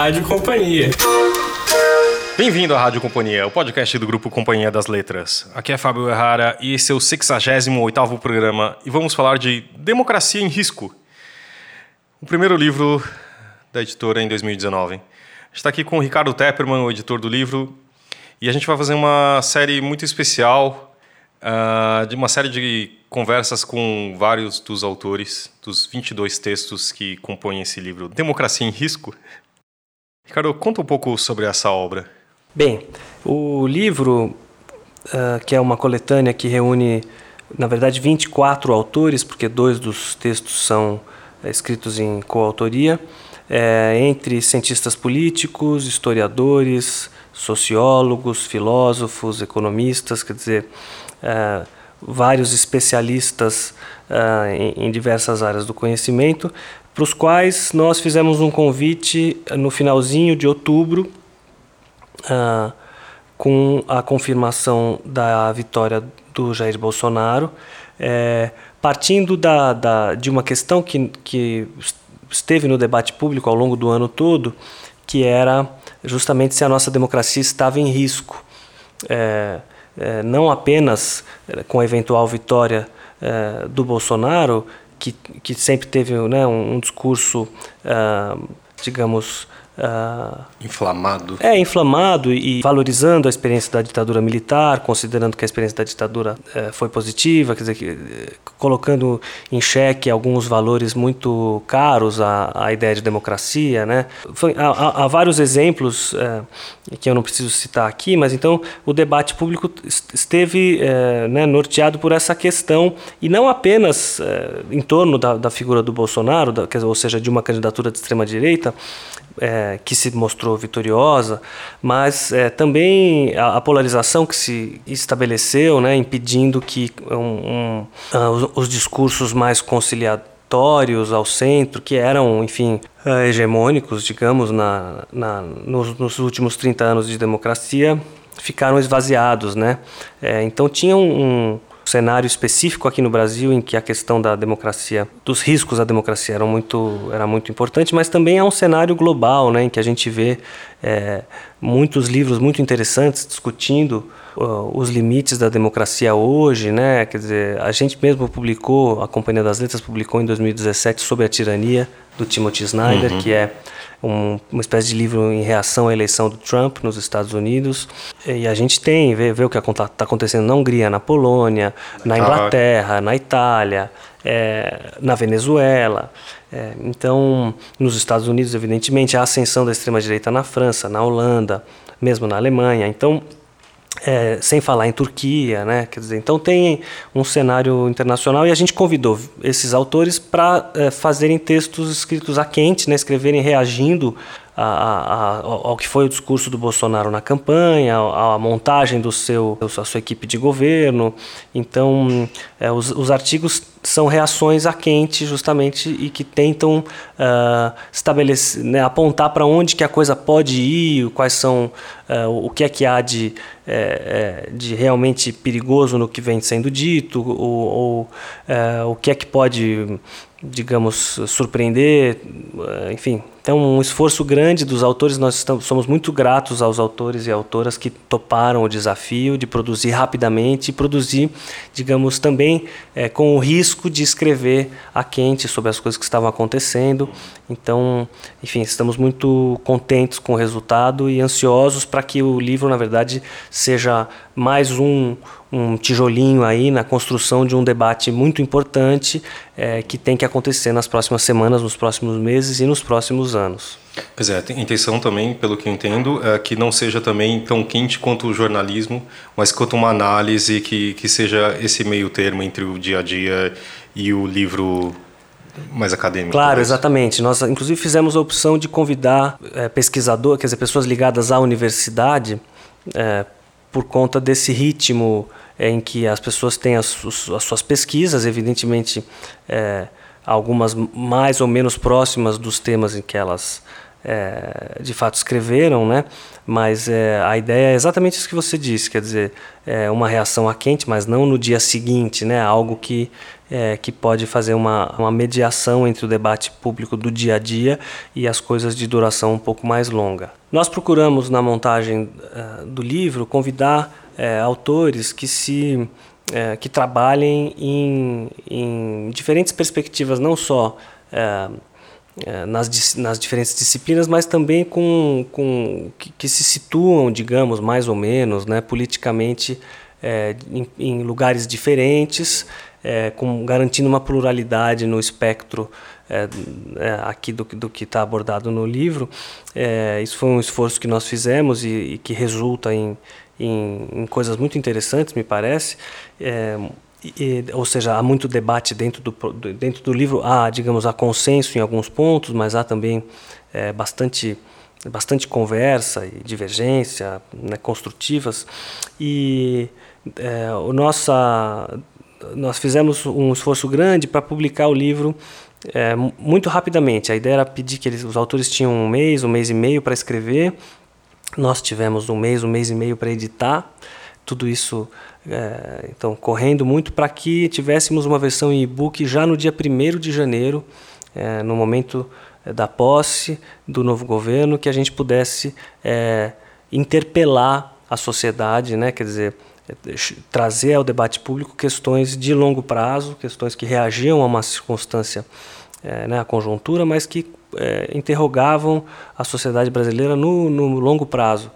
Rádio Companhia. Bem-vindo à Rádio Companhia, o podcast do grupo Companhia das Letras. Aqui é Fábio Errara e esse é o 68º programa e vamos falar de Democracia em Risco. O primeiro livro da editora em 2019. A gente está aqui com o Ricardo Tepperman, o editor do livro, e a gente vai fazer uma série muito especial, uh, de uma série de conversas com vários dos autores dos 22 textos que compõem esse livro, Democracia em Risco. Ricardo, conta um pouco sobre essa obra. Bem, o livro, uh, que é uma coletânea que reúne, na verdade, 24 autores, porque dois dos textos são é, escritos em coautoria, é, entre cientistas políticos, historiadores, sociólogos, filósofos, economistas, quer dizer, é, vários especialistas é, em, em diversas áreas do conhecimento, para os quais nós fizemos um convite no finalzinho de outubro, uh, com a confirmação da vitória do Jair Bolsonaro, é, partindo da, da, de uma questão que, que esteve no debate público ao longo do ano todo, que era justamente se a nossa democracia estava em risco. É, é, não apenas com a eventual vitória do Bolsonaro, que, que sempre teve né, um, um discurso, uh, digamos, Uh, inflamado. É, inflamado e valorizando a experiência da ditadura militar, considerando que a experiência da ditadura uh, foi positiva, quer dizer, que, uh, colocando em xeque alguns valores muito caros à, à ideia de democracia. Né? Foi, há, há, vários exemplos eh, que eu não preciso citar aqui, mas então o debate público esteve eh, né, norteado por essa questão e não apenas em torno da, da, figura do Bolsonaro, da, ou seja, de uma candidatura de extrema-direita, é, que se mostrou vitoriosa, mas é, também a, a, polarização que se estabeleceu, né, impedindo que um, um, uh, os, os, discursos mais conciliatórios ao centro, que eram, enfim, uh, hegemônicos, digamos, na, na, nos, nos, últimos 30 anos de democracia, ficaram esvaziados. Né? É, então tinha um, cenário específico aqui no Brasil em que a questão da democracia, dos riscos à democracia eram muito, era muito importante, mas também é um cenário global, né, em que a gente vê é, muitos livros muito interessantes discutindo uh, os limites da democracia hoje, né? Quer dizer, a gente mesmo publicou, a Companhia das Letras publicou em 2017 sobre a tirania do Timothy Snyder, uhum. que é um, uma espécie de livro em reação à eleição do Trump nos Estados Unidos. E a gente tem, vê, vê o que está acontecendo na Hungria, na Polônia, na Inglaterra, na Itália, é, na Venezuela. É, então, nos Estados Unidos, evidentemente, a ascensão da extrema-direita na França, na Holanda, mesmo na Alemanha. Então, é, sem falar em Turquia, né? Quer dizer, então tem um cenário internacional e a gente convidou esses autores para é, fazerem textos escritos a quente, né? Escreverem reagindo a, a, ao que foi o discurso do Bolsonaro na campanha, a, montagem do seu, a sua equipe de governo. Então, é, os, os artigos são reações a quente, justamente, e que tentam uh, estabelecer, né, apontar para onde que a coisa pode ir, quais são, uh, o que é que há de, é, de realmente perigoso no que vem sendo dito, ou, ou uh, o que é que pode digamos, surpreender, enfim. Então, um esforço grande dos autores, nós estamos, somos muito gratos aos autores e autoras que toparam o desafio de produzir rapidamente e produzir, digamos, também é, com o risco de escrever a quente sobre as coisas que estavam acontecendo. Então, enfim, estamos muito contentes com o resultado e ansiosos para que o livro, na verdade, seja mais um, um tijolinho aí na construção de um debate muito importante é, que tem que acontecer nas próximas semanas, nos próximos meses e nos próximos anos. Pois é, a intenção também, pelo que eu entendo, é que não seja também tão quente quanto o jornalismo, mas quanto uma análise que, que seja esse meio termo entre o dia a dia e o livro mais acadêmico. Claro, exatamente. Nós, inclusive, fizemos a opção de convidar é, pesquisador, quer dizer, pessoas ligadas à universidade, é, por conta desse ritmo em que as pessoas têm as, as suas pesquisas, evidentemente, é, algumas mais ou menos próximas dos temas em que elas é, de fato escreveram, né? Mas é, a ideia é exatamente isso que você disse, quer dizer, é uma reação a quente, mas não no dia seguinte, né? Algo que é, que pode fazer uma, uma mediação entre o debate público do dia a dia e as coisas de duração um pouco mais longa. Nós procuramos na montagem uh, do livro convidar uh, autores que se uh, que trabalhem em, em diferentes perspectivas, não só é, nas, nas diferentes disciplinas, mas também com, com que, que, se situam, digamos, mais ou menos, né, politicamente é, em, em, lugares diferentes, é, com, garantindo uma pluralidade no espectro é, é, aqui do, do que está abordado no livro. É, isso foi um esforço que nós fizemos e, e que resulta em, em, em, coisas muito interessantes, me parece. E, ou seja, há muito debate dentro do, dentro do livro, há, digamos, há consenso em alguns pontos, mas há também é, bastante, bastante conversa e divergência né, construtivas. E é, o nossa, nós fizemos um esforço grande para publicar o livro é, muito rapidamente. A ideia era pedir que eles, os autores tinham um mês, um mês e meio para escrever, nós tivemos um mês, um mês e meio para editar. Tudo isso é, então, correndo muito para que tivéssemos uma versão em e-book já no dia 1 de janeiro, é, no momento é, da posse do novo governo, que a gente pudesse é, interpelar a sociedade, né? quer dizer, é, trazer ao debate público questões de longo prazo, questões que reagiam a uma circunstância, é, né, a conjuntura, mas que interrogavam a sociedade brasileira no, no longo prazo.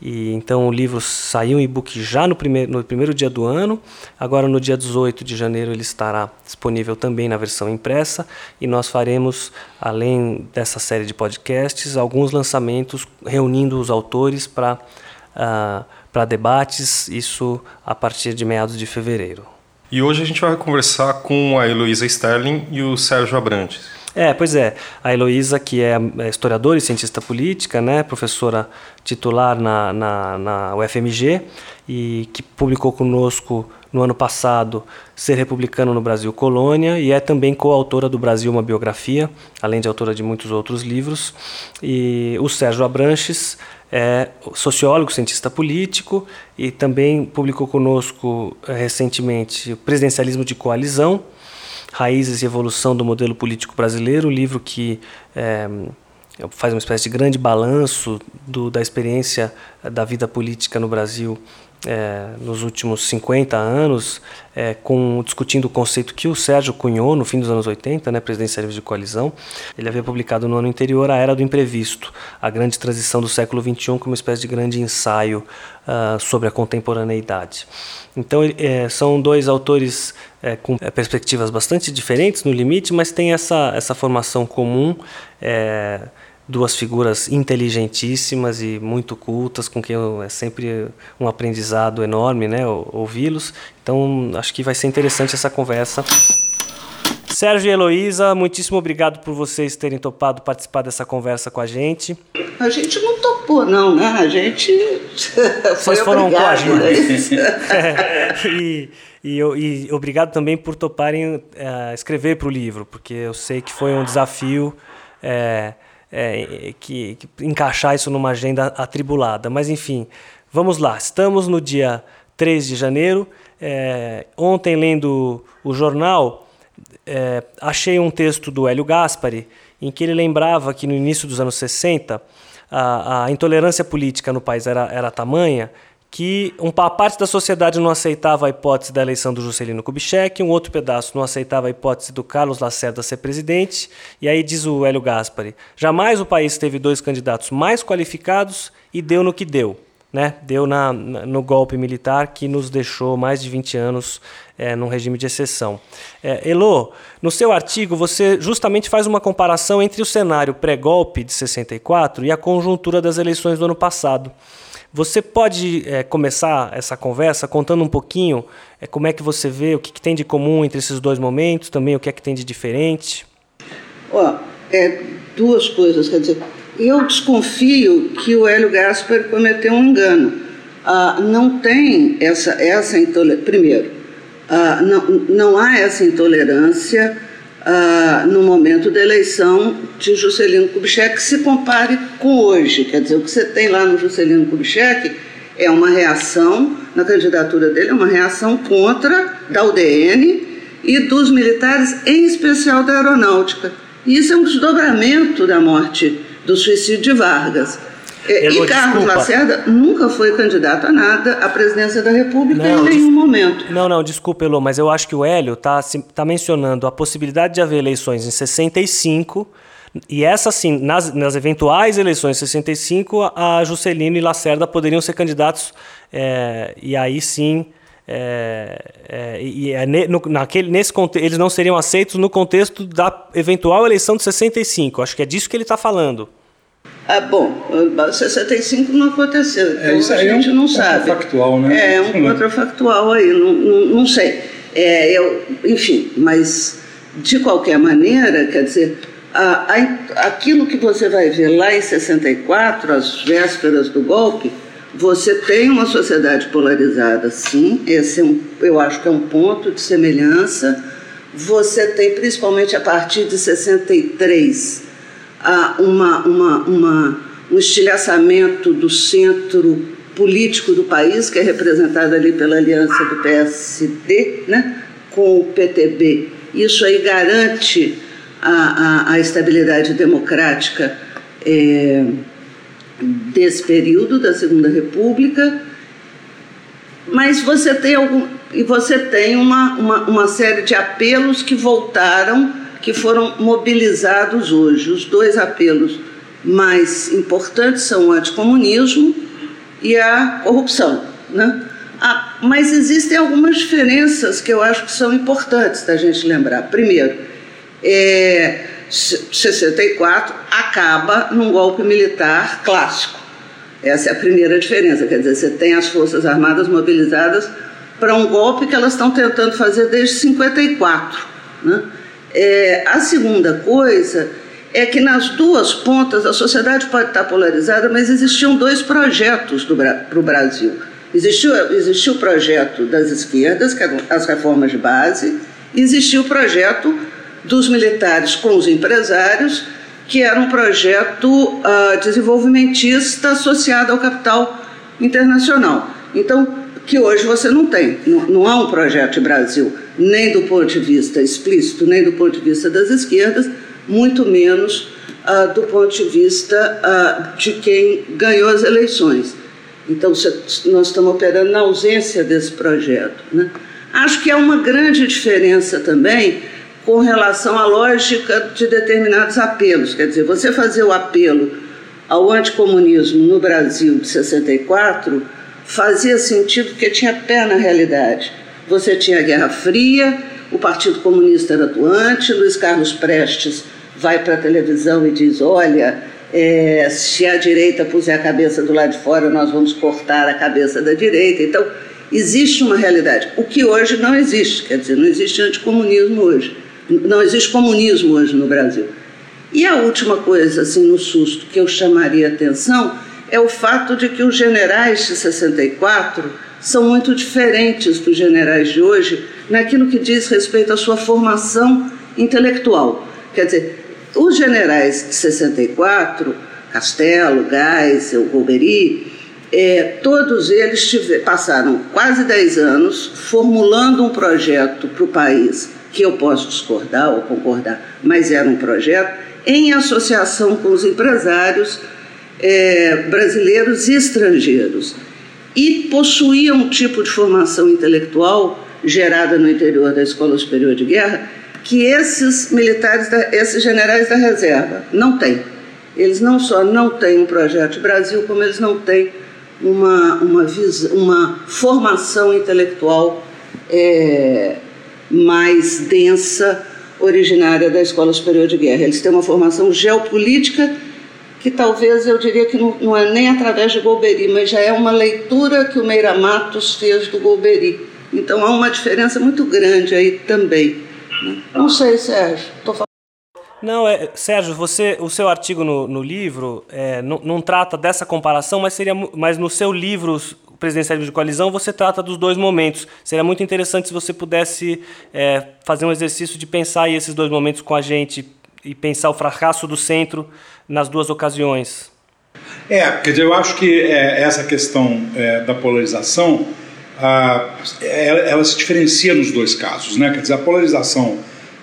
E então o livro saiu em e-book já no primeiro, no primeiro dia do ano. Agora no dia 18 de janeiro ele estará disponível também na versão impressa e nós faremos, além dessa série de podcasts, alguns lançamentos reunindo os autores para uh, debates, isso a partir de meados de fevereiro. E hoje a gente vai conversar com a Heloísa Sterling e o Sérgio Abrantes. É, pois é. A Heloísa, que é, é historiadora e cientista política, né, professora titular na, na, na UFMG e que publicou conosco no ano passado Ser Republicano no Brasil Colônia e é também coautora do Brasil uma biografia, além de autora de muitos outros livros. E o Sérgio Abranches é sociólogo, cientista político e também publicou conosco é, recentemente Presidencialismo de Coalizão, Raízes e Evolução do Modelo Político Brasileiro, um livro que é, faz uma espécie de grande balanço do, da experiência da vida política no Brasil é, nos últimos 50 anos, é, com, discutindo o conceito que o Sérgio cunhou no fim dos anos 80, né, presidencialismo de coalizão. Ele havia publicado no ano anterior A Era do Imprevisto, a grande transição do século XXI, como uma espécie de grande ensaio uh, sobre a contemporaneidade. Então, é, são dois autores é, com é, perspectivas bastante diferentes no limite, mas tem essa, essa formação comum. Duas figuras inteligentíssimas e muito cultas, com quem é sempre um aprendizado enorme, né, ouvi-los. Então, acho que vai ser interessante essa conversa. Sérgio e Heloísa, muitíssimo obrigado por vocês terem topado participar dessa conversa com a gente. A gente não topou, não, né? A gente. Vocês foram coagidos. é, e, e, e, obrigado também por toparem é, escrever para o livro, porque eu sei que foi um desafio. É, é, que, que, encaixar isso numa agenda atribulada. Mas enfim, vamos lá. Estamos no dia 3 de janeiro. É, ontem, lendo o jornal, é, achei um texto do Hélio Gaspari em que ele lembrava que no início dos anos 60 a, a intolerância política no país era, era tamanha que uma parte da sociedade não aceitava a hipótese da eleição do Juscelino Kubitschek, um outro pedaço não aceitava a hipótese do Carlos Lacerda ser presidente, e aí diz o Hélio Gaspari, jamais o país teve dois candidatos mais qualificados e deu no que deu. Né? Deu na, no golpe militar que nos deixou mais de 20 anos é, num regime de exceção. É, no seu artigo você justamente faz uma comparação entre o cenário pré-golpe de 64 e a conjuntura das eleições do ano passado. Você pode é, começar essa conversa contando um pouquinho é, como é que você vê, o que, que, tem de comum entre esses dois momentos, também o que é que tem de diferente? Ó, é, duas coisas, quer dizer, eu desconfio que o Hélio Gaspar cometeu um engano. Ah, não tem essa, essa intolerância. Primeiro, ah, não, não há essa intolerância ah, no momento da eleição de Juscelino Kubitschek se compare com hoje. Quer dizer, o que você tem lá no Juscelino Kubitschek é uma reação, na candidatura dele, é uma reação contra da UDN e dos militares, em especial da aeronáutica. E isso é um desdobramento da morte, do suicídio de Vargas. Elô, e Carlos desculpa. Lacerda nunca foi candidato a nada à presidência da República não, em nenhum momento. Não, não, desculpa, Elô, mas eu acho que o Hélio está tá mencionando a possibilidade de haver eleições em 65. E essa, sim, nas, nas eventuais eleições de 65, a Juscelino e Lacerda poderiam ser candidatos, é, e aí sim. É, é, e é, no, naquele, nesse eles não seriam aceitos no contexto da eventual eleição de 65. Acho que é disso que ele está falando. Ah, bom, 65 não aconteceu, então é, isso a gente é um não sabe. Contrafactual, né? É, um contrafactual aí, não, não, não sei. É, eu, enfim, mas de qualquer maneira, quer dizer, a, a, aquilo que você vai ver lá em 64, as vésperas do golpe, você tem uma sociedade polarizada, sim, esse é um, eu acho que é um ponto de semelhança. Você tem, principalmente a partir de 63, uma, uma, uma, um estilhaçamento do centro político do país, que é representado ali pela aliança do PSD né, com o PTB. Isso aí garante a, a, a estabilidade democrática é, desse período da Segunda República, mas você tem algum e você tem uma, uma, uma série de apelos que voltaram que foram mobilizados hoje. Os dois apelos mais importantes são o anticomunismo e a corrupção. Né? Ah, mas existem algumas diferenças que eu acho que são importantes da gente lembrar. Primeiro, é, 64 acaba num golpe militar clássico. Essa é a primeira diferença. Quer dizer, você tem as Forças Armadas mobilizadas para um golpe que elas estão tentando fazer desde 54. Né? É, a segunda coisa é que nas duas pontas a sociedade pode estar polarizada, mas existiam dois projetos para o Brasil. Existiu, existiu o projeto das esquerdas, que eram as reformas de base, e existiu o projeto dos militares com os empresários, que era um projeto uh, desenvolvimentista associado ao capital internacional. Então, que hoje você não tem. Não, não há um projeto de Brasil, nem do ponto de vista explícito, nem do ponto de vista das esquerdas, muito menos uh, do ponto de vista uh, de quem ganhou as eleições. Então, nós estamos operando na ausência desse projeto. Né? Acho que há uma grande diferença também com relação à lógica de determinados apelos. Quer dizer, você fazer o apelo ao anticomunismo no Brasil de 64 fazia sentido porque tinha pé na realidade. Você tinha a Guerra Fria, o Partido Comunista era atuante, Luiz Carlos Prestes vai para a televisão e diz: olha, é, se a direita puser a cabeça do lado de fora, nós vamos cortar a cabeça da direita. Então, existe uma realidade, o que hoje não existe, quer dizer, não existe anticomunismo hoje, não existe comunismo hoje no Brasil. E a última coisa, assim, no susto, que eu chamaria atenção é o fato de que os generais de 64 são muito diferentes dos generais de hoje naquilo que diz respeito à sua formação intelectual. Quer dizer, os generais de 64, Castelo, Geisel, Golbery, é, todos eles tiver, passaram quase 10 anos formulando um projeto para o país, que eu posso discordar ou concordar, mas era um projeto, em associação com os empresários é, brasileiros e estrangeiros e possuía um tipo de formação intelectual gerada no interior da Escola Superior de Guerra que esses militares, da, esses generais da reserva não têm. Eles não só não têm um projeto Brasil, como eles não têm uma, uma, visa, uma formação intelectual é, mais densa, originária da Escola Superior de Guerra. Eles têm uma formação geopolítica que talvez eu diria que não, não é nem através de Golbery, mas já é uma leitura que o Meira Matos fez do Golbery. Então há uma diferença muito grande aí também. Né? Não sei, Sérgio. Não, é, Sérgio, você, o seu artigo no, no livro é, não, não, trata dessa comparação, mas, seria, mas no seu livro, Presidencialismo de Coalizão, você trata dos dois momentos. Seria muito interessante se você pudesse é, fazer um exercício de pensar esses dois momentos com a gente e pensar o fracasso do centro nas duas ocasiões. É, quer dizer, eu acho que é, essa questão é, da polarização, ela, ela, se diferencia nos dois casos, né? Quer dizer, a polarização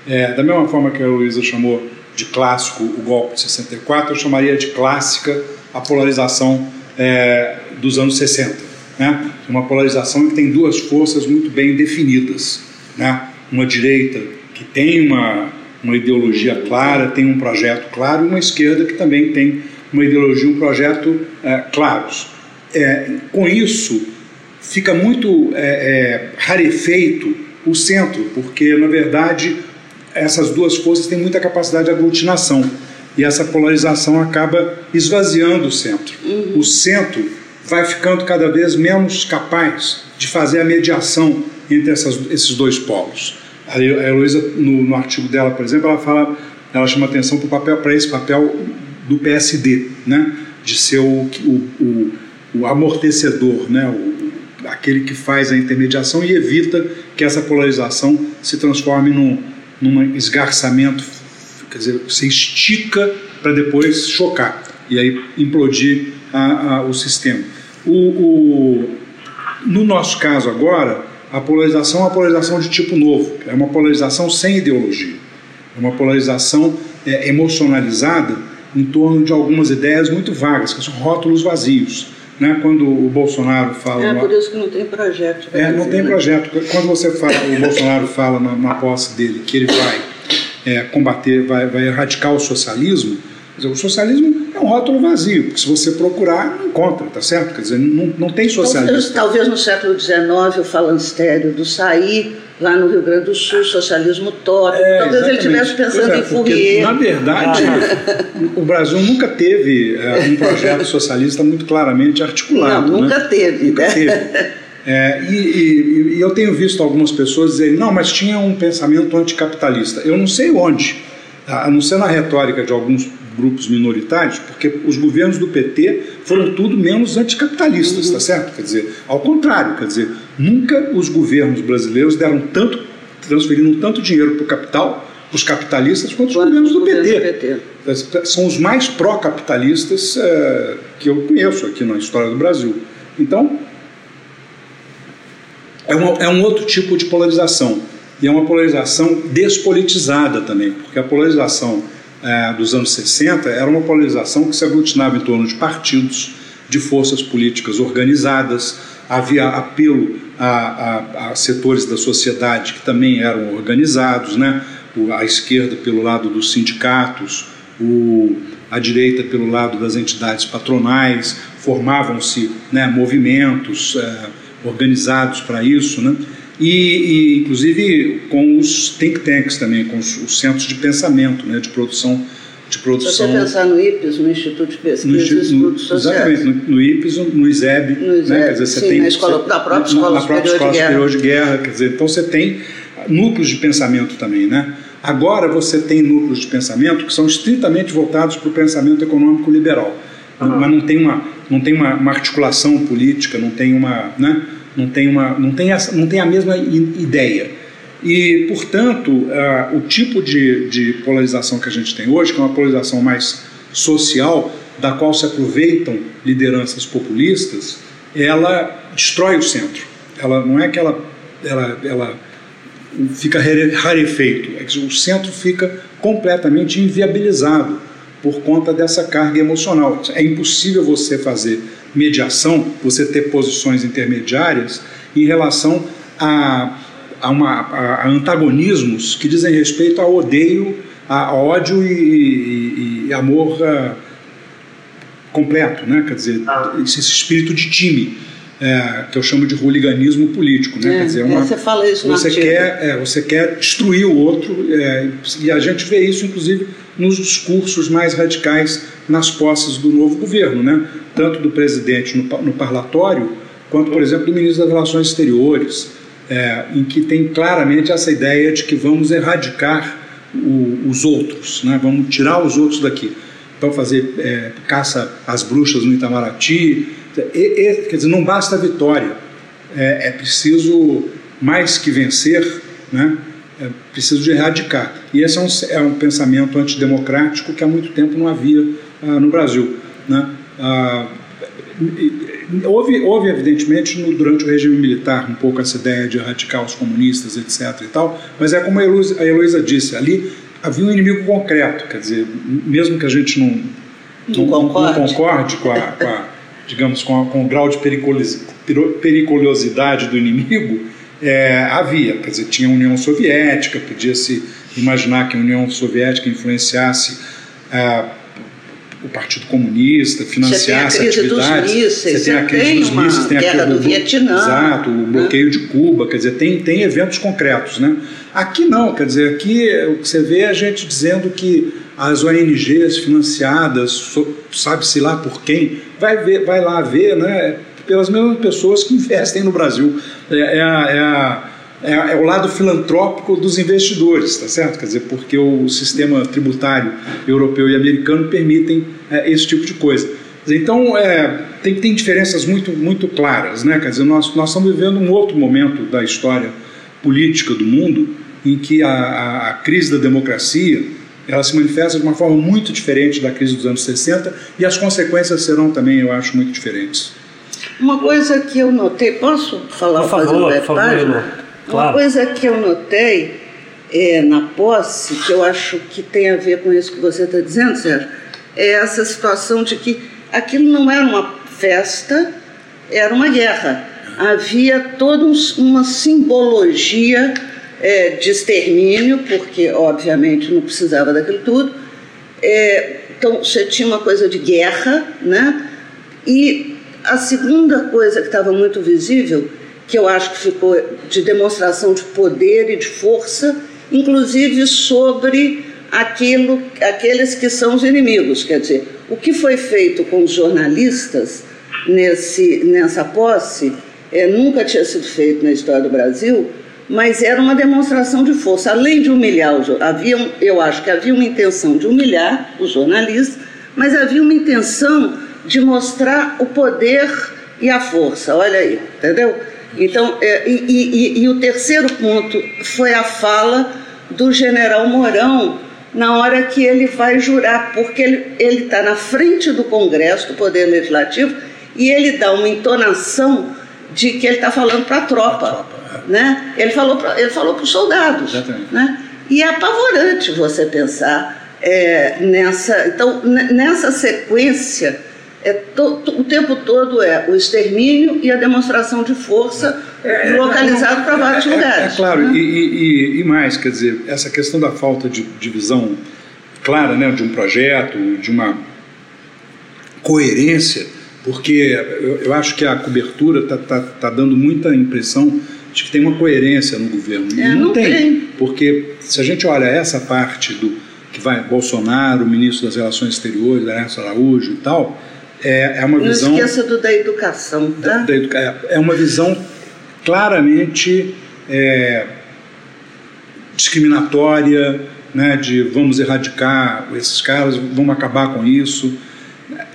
é, da mesma forma que a Luísa chamou de clássico o golpe de 64, eu chamaria de clássica a polarização é, dos anos 60. Né? Uma polarização que tem duas forças muito bem definidas. Né? Uma direita que tem uma, uma ideologia clara, tem um projeto claro, e uma esquerda que também tem uma ideologia, um projeto é, claros. É, com isso, fica muito é, rarefeito o centro, porque, na verdade, essas duas forças têm muita capacidade de aglutinação e essa polarização acaba esvaziando o centro. Uhum. O centro vai ficando cada vez menos capaz de fazer a mediação entre essas, esses dois polos. A Heloísa, no, no, artigo dela, por exemplo, ela fala, ela chama atenção para papel, para esse papel do PSD, né? de ser o, o, o, o amortecedor, né? O, aquele que faz a intermediação e evita que essa polarização se transforme num, num esgarçamento, quer dizer, você estica para depois chocar e aí implodir a, a, o sistema. O, no nosso caso agora, a polarização é uma polarização de tipo novo, é uma polarização sem ideologia, é uma polarização é, emocionalizada em torno de algumas ideias muito vagas, que são rótulos vazios. Né? Quando o Bolsonaro fala. É por isso que não tem projeto. É, não tem né? projeto. Quando você fala, o Bolsonaro fala na, na posse dele que ele vai é, combater, vai, vai erradicar o socialismo, dizer, o socialismo é um rótulo vazio, porque se você procurar, não encontra, tá certo? Quer dizer, não, não tem socialismo. Talvez, talvez no século XIX o falanstério do Saí lá no Rio Grande do Sul, socialismo tópico. É, Talvez exatamente. ele estivesse pensando é, em Fourier. Na verdade, o Brasil nunca teve é, um projeto socialista muito claramente articulado. Não, nunca né? teve. Nunca né? teve. É, e, e, e, eu tenho visto algumas pessoas dizerem, não, mas tinha um pensamento anticapitalista. Eu não sei onde, a não ser na retórica de alguns grupos minoritários, porque os governos do PT foram tudo menos anticapitalistas, uhum. tá certo? Quer dizer, ao contrário, quer dizer, nunca os governos brasileiros deram tanto, transferindo tanto dinheiro para o capital, os capitalistas, quanto os governos do PT. PT. São os mais pró-capitalistas é, que eu conheço aqui na história do Brasil. Então, é, uma, é um outro tipo de polarização. E é uma polarização despolitizada também, porque a polarização é, dos anos 60 era uma polarização que se aglutinava em torno de partidos, de forças políticas organizadas, havia apelo a, a, a setores da sociedade que também eram organizados, né? a esquerda pelo lado dos sindicatos, o, a direita pelo lado das entidades patronais, formavam-se né, movimentos é, organizados para isso, né? E, e, inclusive com os think tanks também, com os, os centros de pensamento, né, de produção de produção. Se você pensar no IPES, no Instituto de Pesquisa no, e Estudos Sociais. Exatamente, no, no IPES, no ISEB, no ISEB né, quer dizer, você sim, tem, na, escola, você, na própria Escola, na, na própria escola de Superior de Guerra. Quer dizer, então você tem núcleos de pensamento também, né? Agora você tem núcleos de pensamento que são estritamente voltados para o pensamento econômico liberal, uhum. mas não tem uma não tem uma, uma articulação política, não tem uma, né? Não tem, uma, não tem, essa, não tem a mesma ideia. E, portanto, uh, o tipo de, de polarização que a gente tem hoje, que é uma polarização mais social, da qual se aproveitam lideranças populistas, ela destrói o centro. Ela não é que ela, ela, ela fica rarefeito, é que o centro fica completamente inviabilizado por conta dessa carga emocional. É impossível você fazer mediação, você ter posições intermediárias em relação a, a, uma, a antagonismos que dizem respeito a odeio, a ódio e, e, e amor uh, completo, né? quer dizer, ah. esse espírito de time. É, que eu chamo de hooliganismo político, né? É, Quer dizer, é, uma, você fala isso você quer, é, você quer destruir o outro é, e a gente vê isso, inclusive, nos discursos mais radicais nas posses do novo governo, né? Tanto do presidente no, no parlatório, quanto, por exemplo, do ministro das Relações Exteriores, é, em que tem claramente essa ideia de que vamos erradicar o, os outros, né? vamos tirar os outros daqui. Então, fazer é, caça às bruxas no Itamaraty. E, e, quer dizer, não basta a vitória, é, é preciso mais que vencer, né? é preciso de erradicar. E esse é um, é um pensamento antidemocrático que há muito tempo não havia ah, no Brasil. Né? Ah, houve, houve, evidentemente, no, durante o regime militar, um pouco essa ideia de erradicar os comunistas, etc. e tal, mas é como a Heloísa, a Heloísa disse, ali havia um inimigo concreto, quer dizer, mesmo que a gente não, não, não concorde. não concorde com a, com a digamos, com, a, com, o grau de periculosidade do inimigo, é, havia, quer dizer, tinha a União Soviética, podia-se imaginar que a União Soviética influenciasse ah, o Partido Comunista, financiasse você tem a crise. Dos mísseis, você tem a tem tem guerra a do Vietnã. Exato, o bloqueio de Cuba, quer dizer, tem, tem eventos concretos. Né? Aqui não, quer dizer, aqui o que você vê é a gente dizendo que as ONGs financiadas, sabe-se lá por quem, vai, ver, vai lá ver, né? pelas mesmas pessoas que investem no Brasil. É, é, a, é, a, é, é, o lado filantrópico dos investidores, tá certo? Quer dizer, porque o sistema tributário europeu e americano permitem é, esse tipo de coisa. Então, é, tem, tem diferenças muito, muito claras, né? Quer dizer, nós, nós estamos vivendo um outro momento da história política do mundo em que a, a, a crise da democracia ela se manifesta de uma forma muito diferente da crise dos anos 60 e as consequências serão também, eu acho, muito diferentes. Uma coisa que eu notei, posso falar por favor, fazer um por favor, Claro. Uma coisa que eu notei é, na posse, que eu acho que tem a ver com isso que você está dizendo, Sérgio, é essa situação de que aquilo não era uma festa, era uma guerra. Havia toda uma simbologia é, de extermínio, porque obviamente não precisava daquilo tudo. É, então você tinha uma coisa de guerra, né? E a segunda coisa que estava muito visível, que eu acho que ficou de demonstração de poder e de força, inclusive sobre aquilo, aqueles que são os inimigos. Quer dizer, o que foi feito com os jornalistas nesse, nessa posse é, nunca tinha sido feito na história do Brasil, mas era uma demonstração de força. Além de humilhar, os, havia, eu acho que havia uma intenção de humilhar os jornalistas, mas havia uma intenção de mostrar o poder e a força. Olha aí, entendeu? Então, é, e, e, e, o terceiro ponto foi a fala do general Mourão na hora que ele vai jurar, porque ele está na frente do Congresso, do Poder Legislativo, e ele dá uma entonação de que ele está falando para a tropa. É. Né? Ele falou para os soldados. Exatamente. Né? E é apavorante você pensar é, nessa. Então, nessa sequência é to, to, o tempo todo é o extermínio e a demonstração de força é, é localizado para vários é, lugares. É, claro, né? e, e, e, mais, quer dizer, essa questão da falta de, de visão clara né, de um projeto, de uma coerência, porque eu, eu acho que a cobertura está tá, tá dando muita impressão de que tem uma coerência no governo. É, não, não tem, tem, porque se a gente olha essa parte do que vai Bolsonaro, ministro das Relações Exteriores, Ernesto Araújo e tal, é, é uma Não visão. Não esqueça do da educação, tá? Da, da é, é uma visão claramente é, discriminatória, né, de vamos erradicar esses caras, vamos acabar com isso.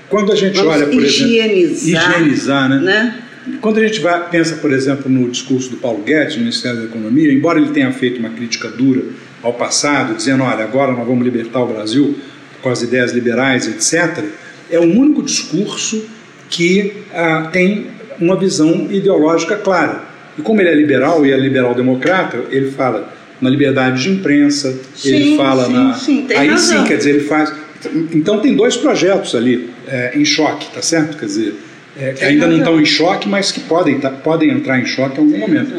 Quando a gente vamos olha, por higienizar, exemplo, higienizar, né? né? Quando a gente vai, pensa, por exemplo, no discurso do Paulo Guedes, no Ministério da Economia, embora ele tenha feito uma crítica dura ao passado, dizendo, olha, agora nós vamos libertar o Brasil com as ideias liberais, etc., é o único discurso que ah, tem uma visão ideológica clara. E como ele é liberal e é liberal-democrata, ele fala na liberdade de imprensa, sim, ele fala sim, na. Sim, Aí razão. sim, quer dizer, ele faz. Então tem dois projetos ali é, em choque, tá certo? Quer dizer, é, que ainda não estão em choque, mas que podem, tá, podem entrar em choque em algum momento.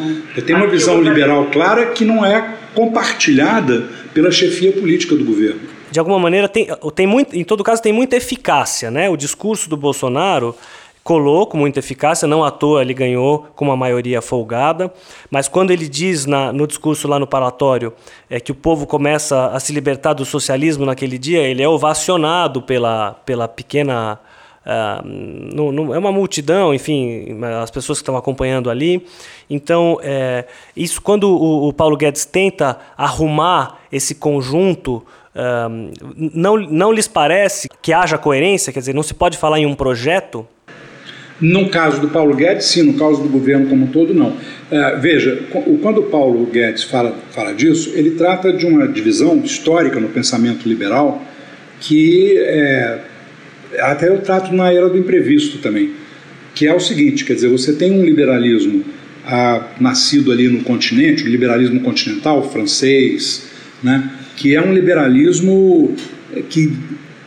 Tem uma visão liberal clara que não é compartilhada pela chefia política do governo de alguma maneira tem, tem muito, em todo caso tem muita eficácia, né? O discurso do Bolsonaro colou com muita eficácia, não à toa ele ganhou com uma maioria folgada, mas quando ele diz na, no discurso lá no parlatório é que o povo começa a se libertar do socialismo naquele dia, ele é ovacionado pela, pela pequena Uh, no, no, é uma multidão, enfim, as pessoas que estão acompanhando ali. Então, é, isso quando o, o, Paulo Guedes tenta arrumar esse conjunto, uh, não, não lhes parece que haja coerência? Quer dizer, não se pode falar em um projeto? No caso do Paulo Guedes, sim, no caso do governo como um todo, não. Uh, veja, quando o Paulo Guedes fala, fala disso, ele trata de uma divisão histórica no pensamento liberal que é, até eu trato na era do imprevisto também, que é o seguinte, quer dizer, você tem um liberalismo ah, nascido ali no continente, o liberalismo continental francês, né, que é um liberalismo que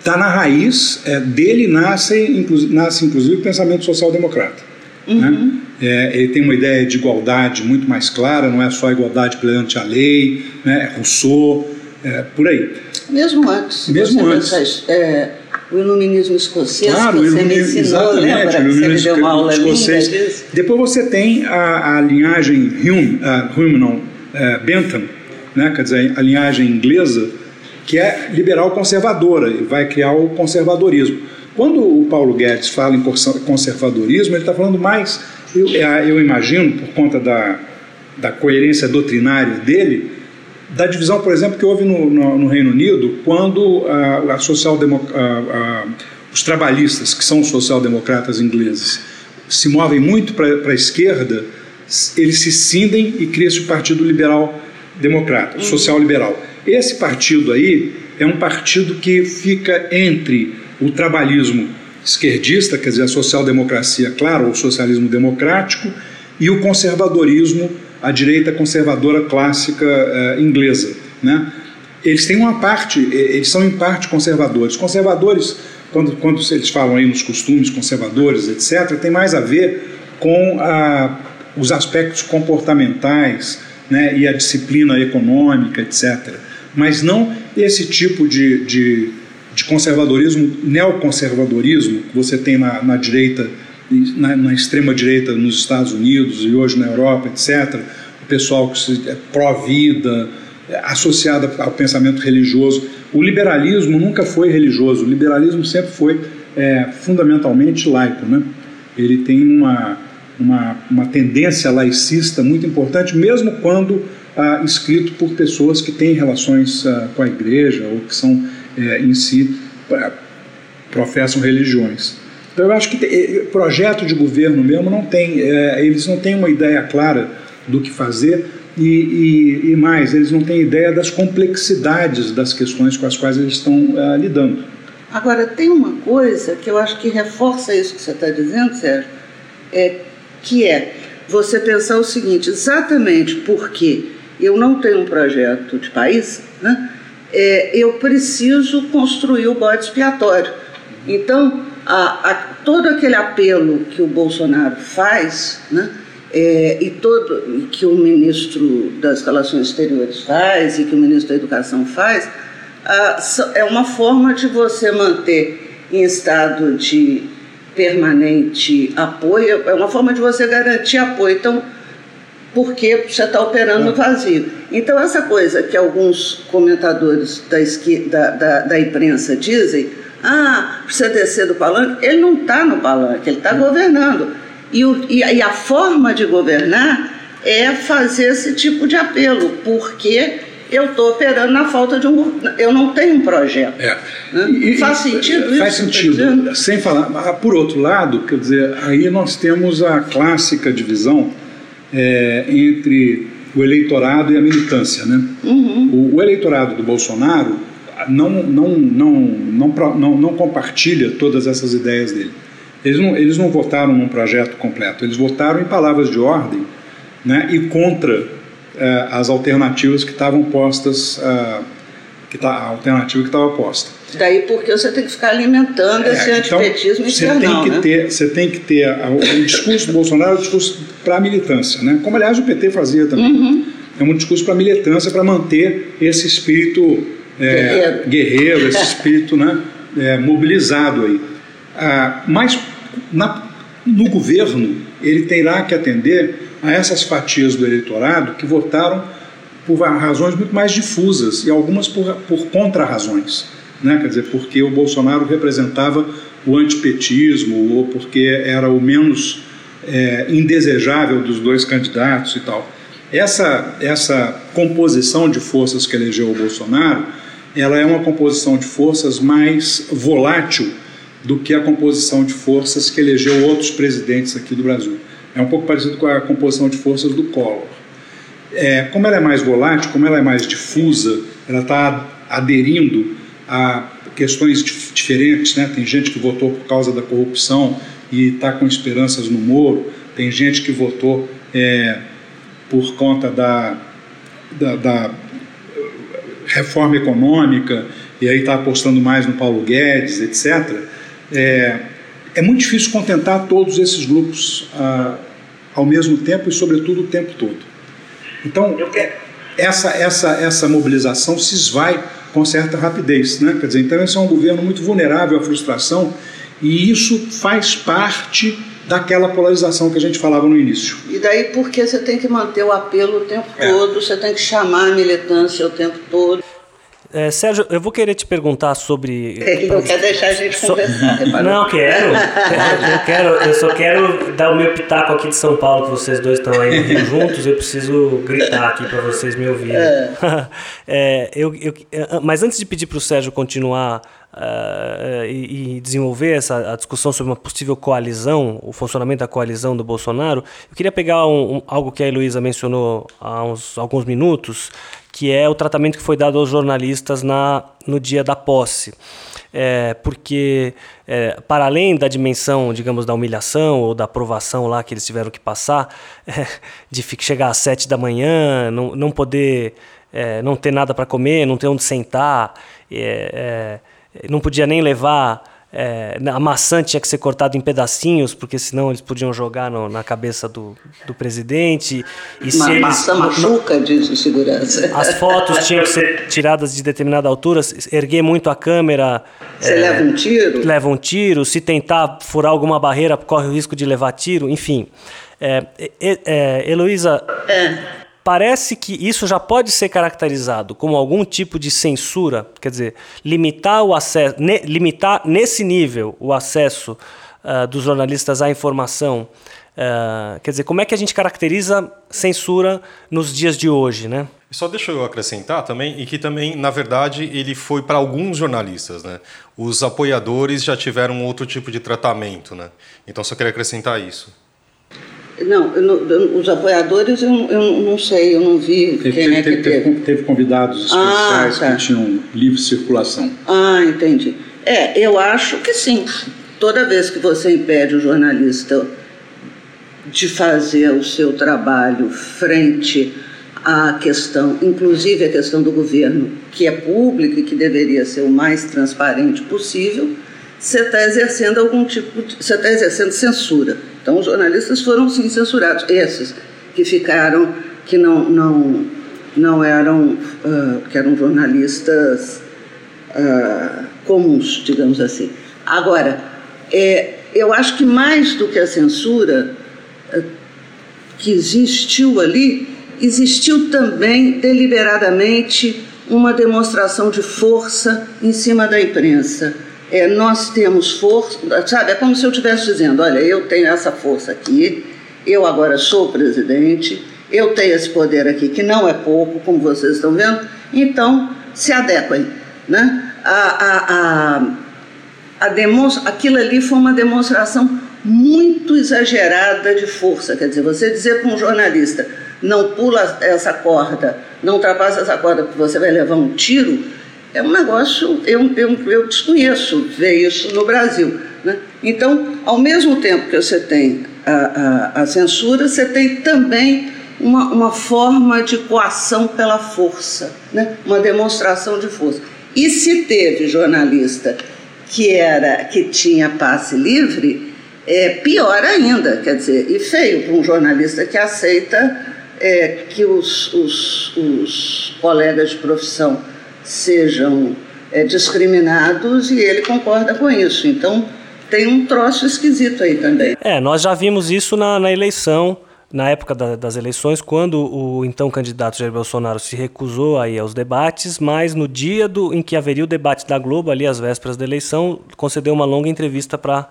está na raiz, é, dele nasce, inclu nasce inclusive o pensamento social-democrata. Né? Uhum. Né? É, ele tem uma ideia de igualdade muito mais clara, não é só igualdade perante a lei, né? É Rousseau, é, por aí. Mesmo antes. Mesmo antes. Pensar, é, o iluminismo escocês, claro, que você me ensinou, exatamente, lembra? O iluminismo você me deu uma aula escocês. Depois você tem a, a linhagem Hume, uh, Hume não, uh, Bentham, né, quer dizer, a linhagem inglesa, que é liberal conservadora e vai criar o conservadorismo. Quando o Paulo Guedes fala em conservadorismo, ele está falando mais, eu, é, eu imagino, por conta da, da coerência doutrinária dele, da divisão, por exemplo, que houve no, no, no Reino Unido quando a, a social a, os trabalhistas, que são social-democratas ingleses, se movem muito para a esquerda, eles se cindem e cria-se o Partido Liberal Democrata, uhum. Social Liberal. Esse partido aí é um partido que fica entre o trabalhismo esquerdista, quer dizer, a social-democracia, claro, o socialismo democrático, e o conservadorismo a direita conservadora clássica uh, inglesa. Né? Eles têm uma parte, eles são em parte conservadores. Conservadores, quando, quando eles falam aí nos costumes conservadores, etc., tem mais a ver com a, os aspectos comportamentais né, e a disciplina econômica, etc. Mas não esse tipo de, de, de conservadorismo, neoconservadorismo que você tem na, na direita na, na extrema-direita nos Estados Unidos e hoje na Europa, etc., o pessoal que é pró-vida, é, associado ao pensamento religioso. O liberalismo nunca foi religioso, o liberalismo sempre foi é, fundamentalmente laico. Né? Ele tem uma, uma, uma tendência laicista muito importante, mesmo quando ah, escrito por pessoas que têm relações ah, com a igreja ou que são é, em si professam religiões. Então eu acho que eh, projeto de governo mesmo não tem, é, eles não têm uma ideia clara do que fazer e, e, e, mais, eles não têm ideia das complexidades das questões com as quais eles estão é, lidando. Agora, tem uma coisa que eu acho que reforça isso que você está dizendo, Sérgio, é, que é você pensar o seguinte, exatamente porque eu não tenho um projeto de país, né, é, eu preciso construir o bode expiatório. Então, a, a, todo aquele apelo que o Bolsonaro faz, né, é, e todo que o ministro das Relações Exteriores faz e que o ministro da Educação faz, a, é uma forma de você manter em estado de permanente apoio, é uma forma de você garantir apoio. Então, porque você está operando no vazio. Então, essa coisa que alguns comentadores da, da, da, da imprensa dizem ah, precisa descer do palanque. Ele não está no palanque, ele está governando. E, o, e, e, a forma de governar é fazer esse tipo de apelo, porque eu estou operando na falta de um. Eu não tenho um projeto. É. Né? E, faz sentido isso? Faz sentido. Sem falar. Por outro lado, quer dizer, aí nós temos a clássica divisão é, entre o eleitorado e a militância. Né? Uhum. O, o eleitorado do Bolsonaro não, não, não, não, não, não compartilha todas essas ideias dele. Eles não, eles não votaram num projeto completo, eles votaram em palavras de ordem né, e contra as alternativas que estavam postas, uh, que tá, a alternativa que estava posta. Daí porque você tem que ficar alimentando é, esse então, antipetismo você tem que né? ter Você tem que ter o discurso do Bolsonaro é um discurso para a militância, né? como aliás o PT fazia também. Uhum. É um discurso para a militância, para manter esse espírito é, guerreiro. guerreiro. esse espírito né, é, mobilizado aí. Ah, mas na, no governo ele terá que atender a essas fatias do eleitorado que votaram por razões muito mais difusas e algumas por, por contra-razões. né? quer dizer, porque o Bolsonaro representava o antipetismo ou porque era o menos é, indesejável dos dois candidatos e tal. Essa, essa composição de forças que elegeu o Bolsonaro, ela é uma composição de forças mais volátil do que a composição de forças que elegeu outros presidentes aqui do Brasil. É um pouco parecido com a composição de forças do Collor. É, como ela é mais volátil, como ela é mais difusa, ela está aderindo a questões diferentes. Né? Tem gente que votou por causa da corrupção e está com esperanças no Moro, tem gente que votou é, por conta da, da, da, reforma econômica e aí está apostando mais no Paulo Guedes, etc. É, é muito difícil contentar todos esses grupos ah, ao mesmo tempo e, sobretudo, o tempo todo. Então, essa, essa, essa mobilização se esvai com certa rapidez. Né? Quer dizer, então, esse é um governo muito vulnerável à frustração e isso faz parte daquela polarização que a gente falava no início. E daí porque você tem que manter o apelo o tempo é. todo, você tem que chamar a militância o tempo todo. É, Sérgio, eu vou querer te perguntar sobre. Ele não quer deixar a gente so... conversar. Não, quero. Eu quero. Eu só quero dar o meu pitaco aqui de São Paulo, que vocês dois estão aí no Rio juntos. Eu preciso gritar aqui para vocês me ouvirem. É. É, eu, eu, mas antes de pedir para o Sérgio continuar uh, e, e, desenvolver essa a discussão sobre uma possível coalizão, o funcionamento da coalizão do Bolsonaro, eu queria pegar um, um, algo que a Heloísa mencionou há uns, alguns minutos, que é o tratamento que foi dado aos jornalistas na, no dia da posse. É, porque, é, para além da dimensão, digamos, da humilhação ou da aprovação lá que eles tiveram que passar, é, de chegar às sete da manhã, não, não poder, é, não ter nada para comer, não ter onde sentar, é, é, não podia nem levar. É, a maçã tinha que ser cortada em pedacinhos, porque senão eles podiam jogar no, na cabeça do, do presidente. E se eles, maçã machuca, diz o segurança. As fotos tinham que ser tiradas de determinada altura, erguer muito a câmera. Você é, leva um tiro? Leva um tiro. Se tentar furar alguma barreira, corre o risco de levar tiro, enfim. É, é, é Heloísa. É Parece que isso já pode ser caracterizado como algum tipo de censura, quer dizer, limitar o acesso, ne, limitar nesse nível o acesso uh, dos jornalistas à informação. Uh, quer dizer, como é que a gente caracteriza censura nos dias de hoje, né? Só deixa eu acrescentar também, e que também, na verdade, ele foi para alguns jornalistas, né? Os apoiadores já tiveram outro tipo de tratamento, né? Então, só queria acrescentar isso. Não, eu, os apoiadores eu, eu, não sei, eu não vi teve, quem teve, é que teve. Teve, teve convidados ah, especiais ah, tá. que tinham livre circulação. Ah, entendi. É, eu acho que sim. Toda vez que você impede o jornalista de fazer o seu trabalho frente à questão, inclusive a questão do governo, que é pública e que deveria ser o mais transparente possível, você está exercendo algum tipo de. você está exercendo censura. Então, os jornalistas foram sim censurados, esses que ficaram, que não, não, não eram, uh, que eram jornalistas uh, comuns, digamos assim. Agora, é, eu acho que mais do que a censura uh, que existiu ali, existiu também deliberadamente uma demonstração de força em cima da imprensa é, nós temos força, sabe? É como se eu estivesse dizendo: olha, eu tenho essa força aqui, eu agora sou presidente, eu tenho esse poder aqui, que não é pouco, como vocês estão vendo, então se adequem. Né? A, a, a, a demonstra, aquilo ali foi uma demonstração muito exagerada de força. Quer dizer, você dizer para um jornalista: não pula essa corda, não ultrapassa essa corda, porque você vai levar um tiro é um negócio, eu, eu, eu desconheço ver isso no Brasil. Né? Então, ao mesmo tempo que você tem a, a, a censura, você tem também uma, uma forma de coação pela força, né? uma demonstração de força. E se teve jornalista que era que tinha passe livre, é pior ainda, quer dizer, e feio para um jornalista que aceita é, que os, os, os colegas de profissão sejam é, discriminados e ele concorda com isso. Então tem um troço esquisito aí também. É, nós já vimos isso na, na eleição na época da, das eleições, quando o então candidato Jair Bolsonaro se recusou a ir aos debates, mas no dia do, em que haveria o debate da Globo, ali às vésperas da eleição, concedeu uma longa entrevista para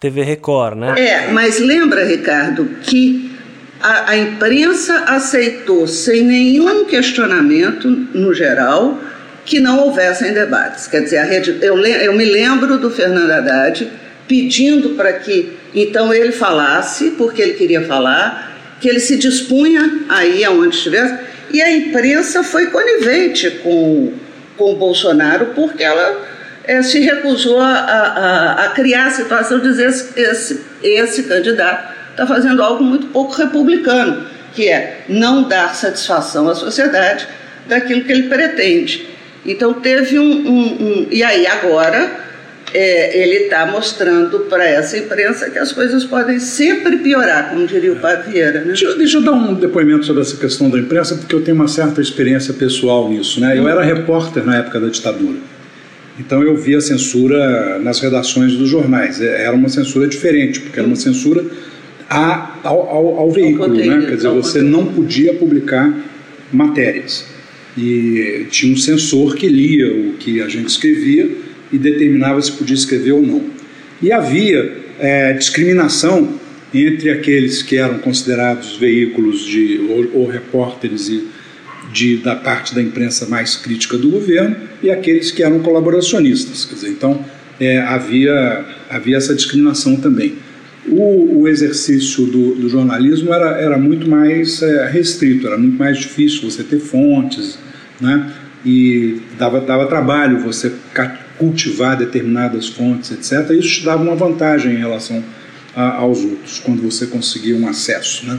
TV Record, né? É, mas lembra, Ricardo, que a, a imprensa aceitou sem nenhum questionamento, no geral, que não houvessem debates. Quer dizer, a rede, eu, eu me lembro do Fernando Haddad pedindo para que então ele falasse, porque ele queria falar, que ele se dispunha a ir aonde estivesse, e a imprensa foi conivente com, com o Bolsonaro, porque ela é, se recusou a, a, a, criar a situação de dizer esse, esse, esse candidato está fazendo algo muito pouco republicano, que é não dar satisfação à sociedade daquilo que ele pretende. Então teve um. um, um e aí agora é, ele está mostrando para essa imprensa que as coisas podem sempre piorar, como diria o Pavieira. Né? Deixa, deixa, eu dar um depoimento sobre essa questão da imprensa, porque eu tenho uma certa experiência pessoal nisso. Né? Eu era repórter na época da ditadura. Então eu via censura nas redações dos jornais. É, era uma censura diferente, porque era uma censura a, ao, ao, ao veículo. né? Quer dizer, você não podia publicar matérias. E tinha um censor que lia o que a gente escrevia e determinava se podia escrever ou não. E havia é, discriminação entre aqueles que eram considerados veículos de, ou, ou repórteres e de, da parte da imprensa mais crítica do governo e aqueles que eram colaboracionistas. Quer dizer, então é, havia, havia essa discriminação também. O, o exercício do, do, jornalismo era, era muito mais é, restrito, era muito mais difícil você ter fontes, né? e dava, dava trabalho você cultivar determinadas fontes, etc. Isso te dava uma vantagem em relação a, aos outros, quando você conseguia um acesso. Né?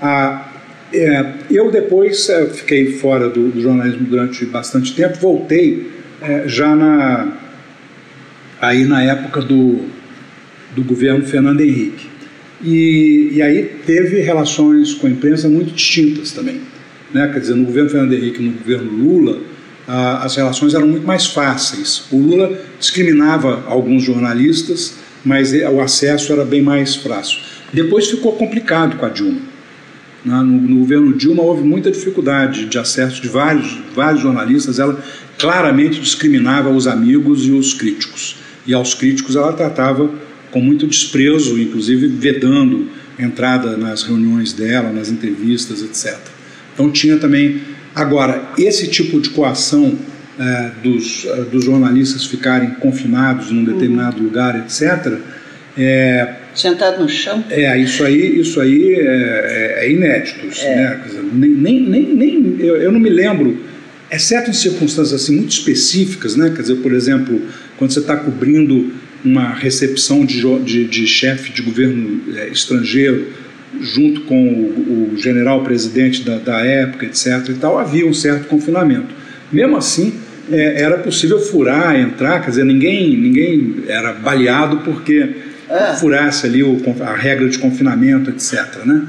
A, é, eu depois é, fiquei fora do, do, jornalismo durante bastante tempo, voltei é, já na, aí na época do, do governo Fernando Henrique. E, e aí teve relações com a imprensa muito distintas também. Né? Quer dizer, no governo Fernando Henrique e no governo Lula, as relações eram muito mais fáceis. O Lula discriminava alguns jornalistas, mas o acesso era bem mais fácil. Depois ficou complicado com a Dilma. No, no, governo Dilma houve muita dificuldade de acesso de vários, vários jornalistas. Ela claramente discriminava os amigos e os críticos. E aos críticos ela tratava com muito desprezo, inclusive vedando entrada nas reuniões dela, nas entrevistas, etc. Então tinha também Agora, esse tipo de coação é, dos, é, dos jornalistas ficarem confinados num determinado uhum. lugar, etc. É, Sentado no chão? É, isso aí, isso aí é, é, é inédito. É. Né? Dizer, nem, nem, nem, eu, eu, não me lembro, exceto em circunstâncias assim, muito específicas, né? quer dizer, por exemplo, quando você está cobrindo uma recepção de, de, de chefe de governo é, estrangeiro junto com o, o general presidente da, da, época, etc. e tal, havia um certo confinamento. Mesmo assim, é, era possível furar, entrar, quer dizer, ninguém, ninguém era baleado porque é. furasse ali o, a regra de confinamento, etc. Né?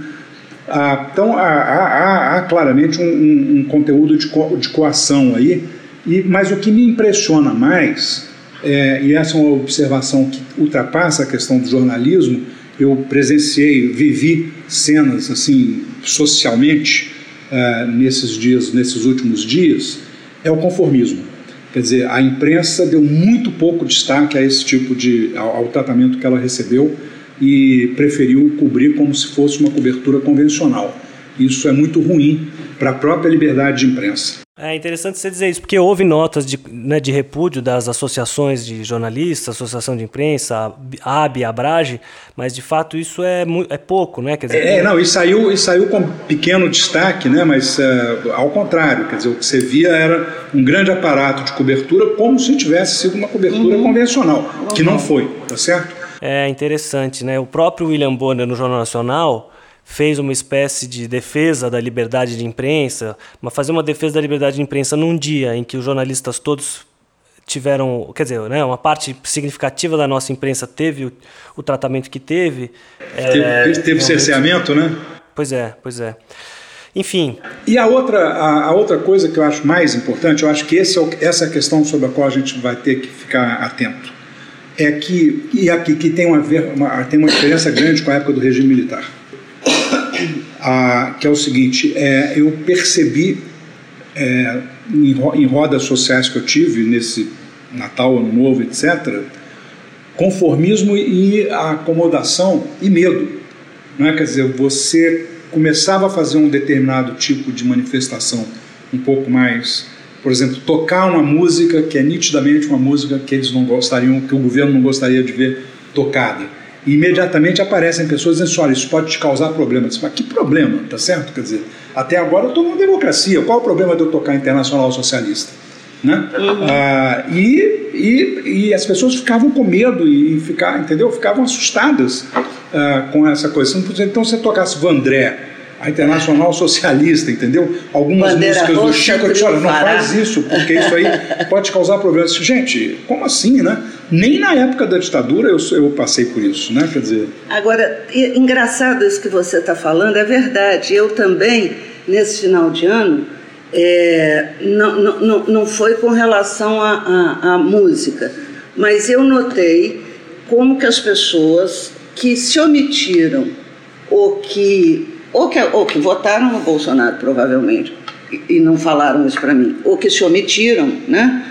Ah, então, há, há, há claramente um, um, um, conteúdo de, co, de coação aí, e, mas o que me impressiona mais, é, e essa é uma observação que ultrapassa a questão do jornalismo, eu presenciei, vivi cenas assim socialmente uh, nesses dias, nesses últimos dias, é o conformismo. Quer dizer, a imprensa deu muito pouco destaque a esse tipo de ao, ao tratamento que ela recebeu e preferiu cobrir como se fosse uma cobertura convencional. Isso é muito ruim para a própria liberdade de imprensa. É interessante você dizer isso, porque houve notas de, né, de repúdio das associações de jornalistas, Associação de Imprensa, a AB, a Abrage, mas de fato isso é, é pouco, né? Quer dizer, é, não, e saiu, e saiu com pequeno destaque, né? mas uh, ao contrário, quer dizer, o que você via era um grande aparato de cobertura, como se tivesse sido uma cobertura uhum. convencional, uhum. que não foi, tá certo? É interessante, né? O próprio William Bonner no Jornal Nacional fez uma espécie de defesa da liberdade de imprensa, mas fazer uma defesa da liberdade de imprensa num dia em que os jornalistas todos tiveram, quer dizer, né, uma parte significativa da nossa imprensa teve o, o tratamento que teve. Teve, é, teve cerceamento, né? Pois é, pois é. Enfim. E a outra, a, a, outra coisa que eu acho mais importante, eu acho que esse é, essa é a questão sobre a qual a gente vai ter que ficar atento, é que, e aqui que tem uma, uma, tem uma diferença grande com a época do regime militar ah, que é o seguinte: é, eu percebi é, em, em rodas sociais que eu tive nesse Natal, Ano Novo, etc., conformismo e acomodação e medo. Não é? Quer dizer, você começava a fazer um determinado tipo de manifestação um pouco mais, por exemplo, tocar uma música que é nitidamente uma música que eles não gostariam, que o governo não gostaria de ver tocada. E imediatamente aparecem pessoas dizendo assim, olha, isso pode te causar problemas. Mas que problema, tá certo? Quer dizer, até agora eu estou numa democracia. Qual o problema de eu tocar Internacional Socialista? Né? Uhum. Ah, e, e, e, as pessoas ficavam com medo e, ficar, entendeu? Ficavam assustadas ah, com essa coisa. Então, se você tocasse Vandré, a Internacional Socialista, entendeu? Algumas Bandeira músicas do Chico, eu disse, olha, não faz isso, porque isso aí pode causar problemas. Gente, como assim, né? Nem na época da ditadura eu, eu passei por isso, né? Quer dizer... Agora, engraçado isso que você está falando, é verdade. Eu também, nesse final de ano, é, não, não, não foi com relação à música, mas eu notei como que as pessoas que se omitiram ou que ou que, ou que votaram no Bolsonaro, provavelmente, e, e não falaram isso para mim, ou que se omitiram, né?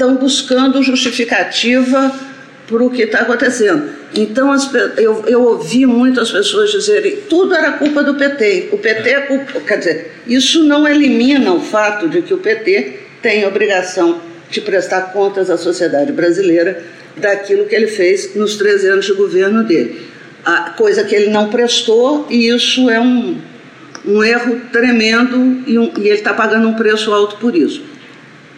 Estão buscando justificativa para o que está acontecendo. Então, as, eu, eu ouvi muitas pessoas dizerem tudo era culpa do PT. O PT é culpa. Quer dizer, isso não elimina o fato de que o PT tem obrigação de prestar contas à sociedade brasileira daquilo que ele fez nos 13 anos de governo dele a coisa que ele não prestou, e isso é um, um erro tremendo e, um, e ele está pagando um preço alto por isso.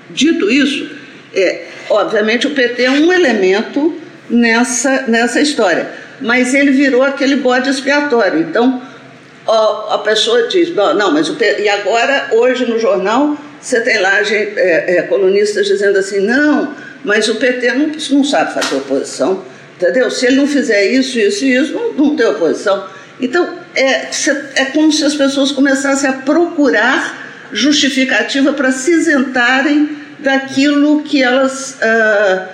Dito isso, é, obviamente o PT é um elemento nessa, nessa história, mas ele virou aquele bode expiatório. Então, ó, a pessoa diz: não, não mas PT, e agora, hoje no jornal, você tem lá é, é, colunistas dizendo assim: não, mas o PT não, não sabe fazer oposição Entendeu? Se ele não fizer isso, isso e isso, não, não tem oposição. Então, é, é como se as pessoas começassem a procurar justificativa para se isentarem daquilo que elas, ah,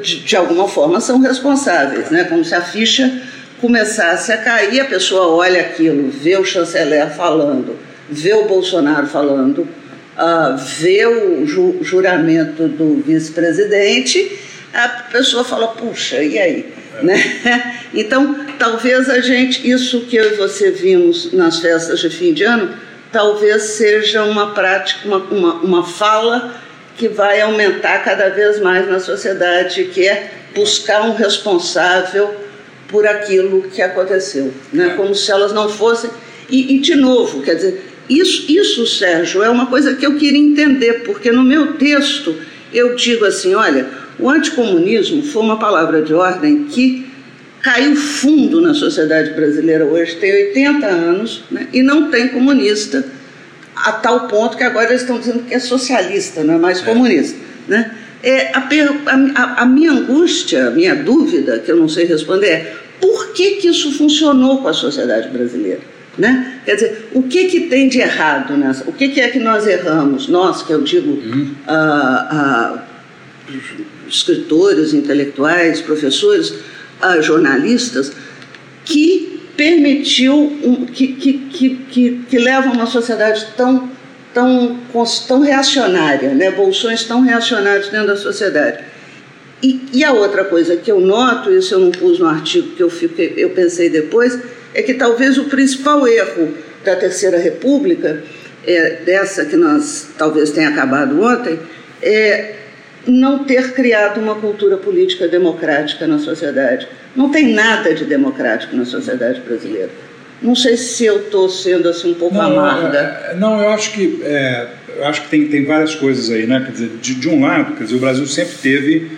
de, de, alguma forma, são responsáveis. Né? Como se a ficha começasse a cair, a pessoa olha aquilo, vê o chanceler falando, vê o Bolsonaro falando, uh, vê o ju juramento do vice-presidente a pessoa fala, puxa, e aí? É. Né? Então, talvez a gente, isso que eu e você vimos nas festas de fim de ano, talvez seja uma prática, uma, uma, uma fala que vai aumentar cada vez mais na sociedade, que é buscar um responsável por aquilo que aconteceu, né? É. como se elas não fossem. E, e, de novo, quer dizer, isso, isso, Sérgio, é uma coisa que eu queria entender, porque no meu texto eu digo assim: olha, o anticomunismo foi uma palavra de ordem que caiu fundo na sociedade brasileira hoje, tem 80 anos, né, e não tem comunista, a tal ponto que agora eles estão dizendo que é socialista, não é mais é. comunista. Né? É, a, a, a, minha angústia, a minha dúvida, que eu não sei responder, é por que, que isso funcionou com a sociedade brasileira? Né? Quer dizer, o que, que tem de errado nessa? O que, que é que nós erramos? Nós, que eu digo, uhum. uh, uh, escritores, intelectuais, professores, a jornalistas, que permitiu, um, que, que, que, que, que levam uma sociedade tão, tão, tão reacionária, né? bolsões tão reacionários dentro da sociedade. E, e, a outra coisa que eu noto, isso eu não pus no artigo que eu, fiquei, eu pensei depois, é que talvez o principal erro da Terceira República, é, dessa que nós talvez tenha acabado ontem, é não ter criado uma cultura política democrática na sociedade. Não tem nada de democrático na sociedade brasileira. Não sei se eu estou sendo assim um pouco não, amarga. É, não, eu acho que é, eu acho que tem, tem várias coisas aí, né? Quer dizer, de, de um lado, quer dizer, o Brasil sempre teve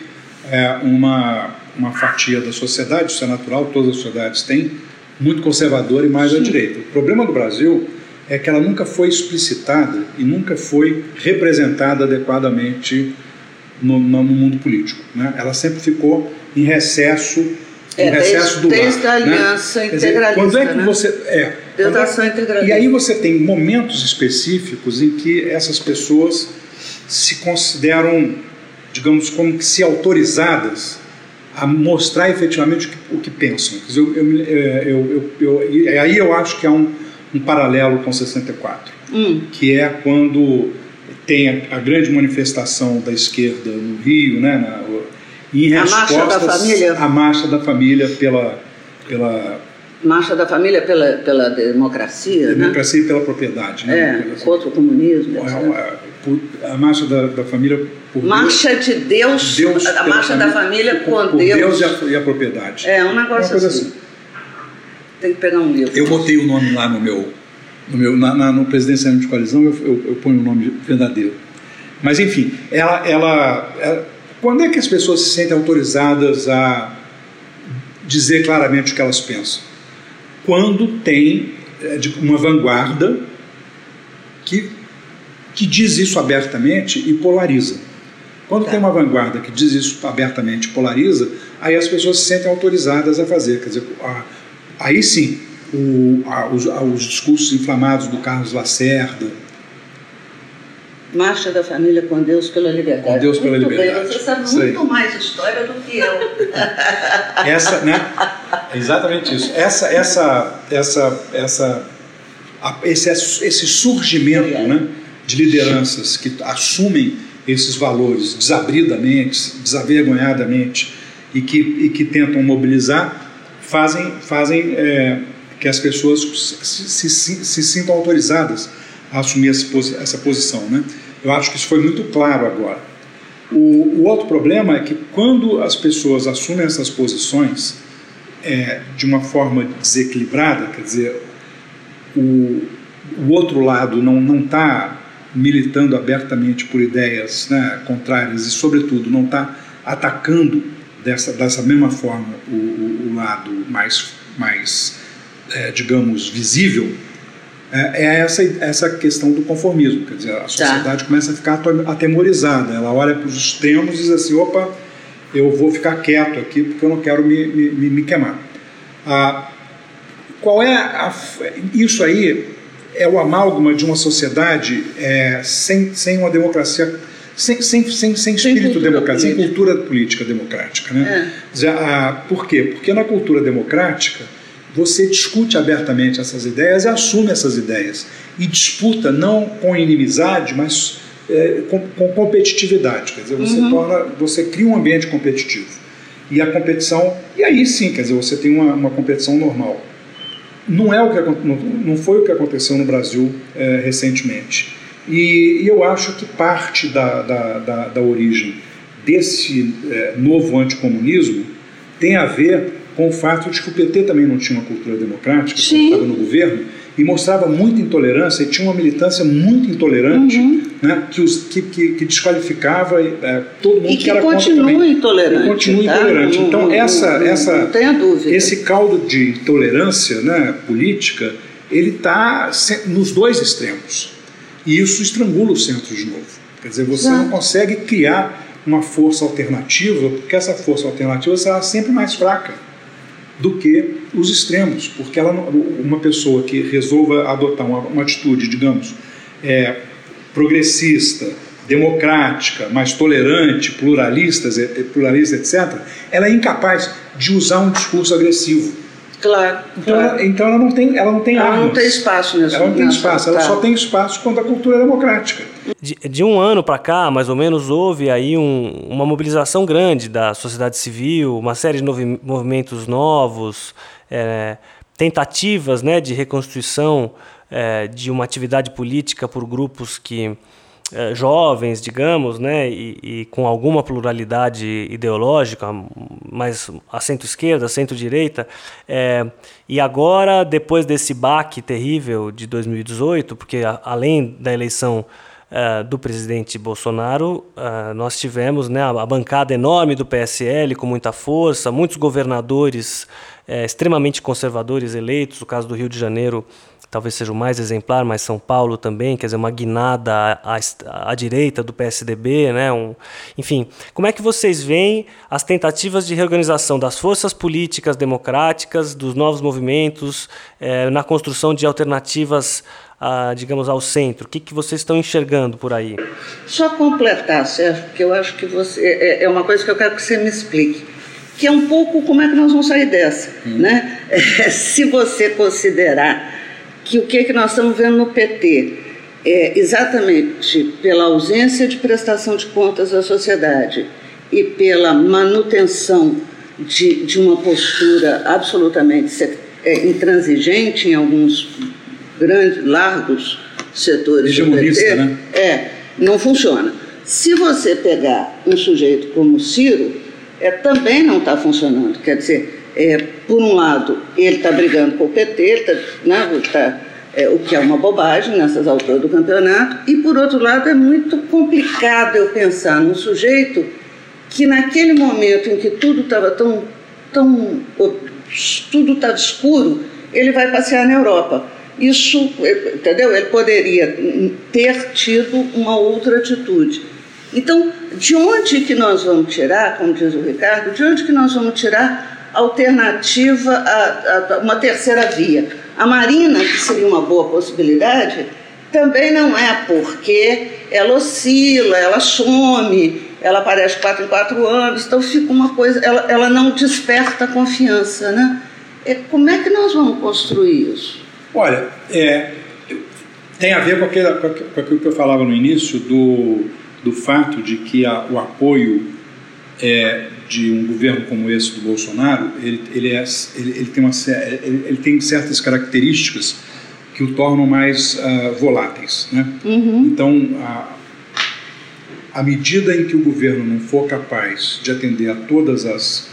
é, uma uma fatia da sociedade, isso é natural, todas as sociedades têm, muito conservadora e mais Sim. à direita. O problema do Brasil é que ela nunca foi explicitada e nunca foi representada adequadamente no, no mundo político. Né? Ela sempre ficou em recesso, é, em recesso desde, do desde a né? aliança né? integralista. Dizer, quando é que né? você é, é, e aí você tem momentos específicos em que essas pessoas se consideram, digamos, como que se autorizadas a mostrar efetivamente o que, o que pensam. Quer dizer, eu, eu, é, eu, eu, aí eu acho que há um, um paralelo com 64, hum. que é quando tem a, a, grande manifestação da esquerda no Rio, né, na, em a marcha da família. A marcha da família pela, pela Marcha da Família pela, pela democracia, Democracia né? e pela propriedade, né? É, contra o comunismo, A, a Marcha da, da Família por Marcha Deus, de Deus, Deus a Marcha família, da Família com por Deus. Deus e a, e a, propriedade. É, um negócio assim. assim. Tem que pegar um livro. Eu botei o nome lá no meu, no, meu, na, na, no presidencialismo de coalizão, eu, eu, eu, ponho o nome verdadeiro. Mas, enfim, ela, ela, ela, quando é que as pessoas se sentem autorizadas a dizer claramente o que elas pensam? quando tem é, uma vanguarda que, que diz isso abertamente e polariza. Quando tá. tem uma vanguarda que diz isso abertamente e polariza, aí as pessoas se sentem autorizadas a fazer. Quer dizer, a, aí sim, o, a, os, a, os discursos inflamados do Carlos Lacerda, Marcha da Família com Deus pela Liberdade. Com Deus pela muito Liberdade. Bem, você sabe muito mais história do que eu. essa, né? Exatamente isso. Essa, essa, essa, essa, esse, esse surgimento, né, de lideranças que assumem esses valores desabridamente, desavergonhadamente e que, e que tentam mobilizar, fazem, fazem é, que as pessoas se, se, se, se sintam autorizadas a assumir essa posição. Né? Eu acho que isso foi muito claro agora. O, o outro problema é que quando as pessoas assumem essas posições é, de uma forma desequilibrada, quer dizer, o, o outro lado não está militando abertamente por ideias né, contrárias e, sobretudo, não está atacando dessa, dessa mesma forma o, o, o lado mais, mais é, digamos, visível, é, é essa, essa questão do conformismo. Quer dizer, a tá. sociedade tá. começa a ficar atemorizada. Ela olha para os extremos e diz assim: opa, eu vou ficar quieto aqui porque eu não quero me, me, me queimar. Ah, qual é a, isso aí é o amálgama de uma sociedade é, sem, sem uma democracia sem, sem, sem, sem espírito democrático, sem cultura política democrática. Né? É. Já, ah, por quê? Porque na cultura democrática você discute abertamente essas ideias e assume essas ideias. E disputa não com inimizade, mas é, com, com, competitividade. Quer dizer, você, uhum. torna, você cria um ambiente competitivo. E a competição, e aí sim, quer dizer, você tem uma, uma competição normal. Não, é o que, não, não foi o que aconteceu no Brasil é, recentemente. E, e, eu acho que parte da, da, da, da origem desse é, novo anticomunismo tem a ver com o fato de que o PT também não tinha uma cultura democrática, estava no governo, e mostrava muita intolerância e tinha uma militância muito intolerante uhum. né, que, os, que, que, que desqualificava é, todo mundo e que, era continua contra intolerante. E continua tá? intolerante. Então, não, essa, não, essa, não esse caldo de intolerância né, política, ele está nos dois extremos. E isso estrangula o centro de novo. Quer dizer, você Exato. não consegue criar uma força alternativa, porque essa força alternativa será sempre mais fraca do que os extremos, porque ela, uma pessoa que resolva adotar uma, uma atitude, digamos, é, progressista, democrática, mais tolerante, pluralista, pluralista, etc., ela é incapaz de usar um discurso agressivo Claro. Então, claro. Ela, então ela não tem, ela não tem ela armas. não tem espaço nessa Ela não tem espaço, ela só tem espaço quando a cultura é democrática. De, de um ano para cá, mais ou menos, houve aí um, uma mobilização grande da sociedade civil, uma série de novi, movimentos novos, é, tentativas né, de reconstrução é, de uma atividade política por grupos que é, jovens, digamos, né, e, e, com alguma pluralidade ideológica, mais a centro-esquerda, centro-direita. É, e agora, depois desse baque terrível de 2018, porque a, além da eleição é, do presidente Bolsonaro, nós tivemos né, a, a, bancada enorme do PSL com muita força, muitos governadores extremamente conservadores eleitos, o caso do Rio de Janeiro talvez seja o mais exemplar, mas São Paulo também, quer dizer, uma guinada à, à, à direita do PSDB, né? Um, enfim, como é que vocês veem as tentativas de reorganização das forças políticas democráticas, dos novos movimentos, eh, na construção de alternativas, a, digamos, ao centro? O que, que vocês estão enxergando por aí? Só completar, Sérgio, porque eu acho que você é, é uma coisa que eu quero que você me explique. que é um pouco como é que nós vamos sair dessa. Hum. Né? É, se você considerar que o que, que nós estamos vendo no PT é exatamente pela ausência de prestação de contas à sociedade e pela manutenção de, de uma postura absolutamente é, intransigente em alguns grandes, largos setores do PT, né? é, não funciona. Se você pegar um sujeito como Ciro, é, também não está funcionando. Quer dizer, é, por um lado, ele está brigando com o PT, ele tá, né, tá, é, o que é uma bobagem nessas alturas do campeonato, e por outro lado, é muito complicado eu pensar num sujeito que naquele momento em que tudo estava tão, tão tudo estava escuro, ele vai passear na Europa. Isso, entendeu? Ele poderia ter tido uma outra atitude. Então, de onde que nós vamos tirar, como diz o Ricardo, de onde que nós vamos tirar alternativa a, a uma terceira via? A Marina, que seria uma boa possibilidade, também não é porque ela oscila, ela some, ela aparece quatro em quatro anos, então fica uma coisa, ela, ela não desperta confiança, né? É, como é que nós vamos construir isso? Olha, é, tem a ver com, com aquilo que eu falava no início do, do fato de que a, o apoio é, de um governo como esse do Bolsonaro, ele, ele, é, ele, ele tem, uma, ele, tem certas características que o tornam mais uh, voláteis. Né? Uhum. Então, a, à medida em que o governo não for capaz de atender a todas as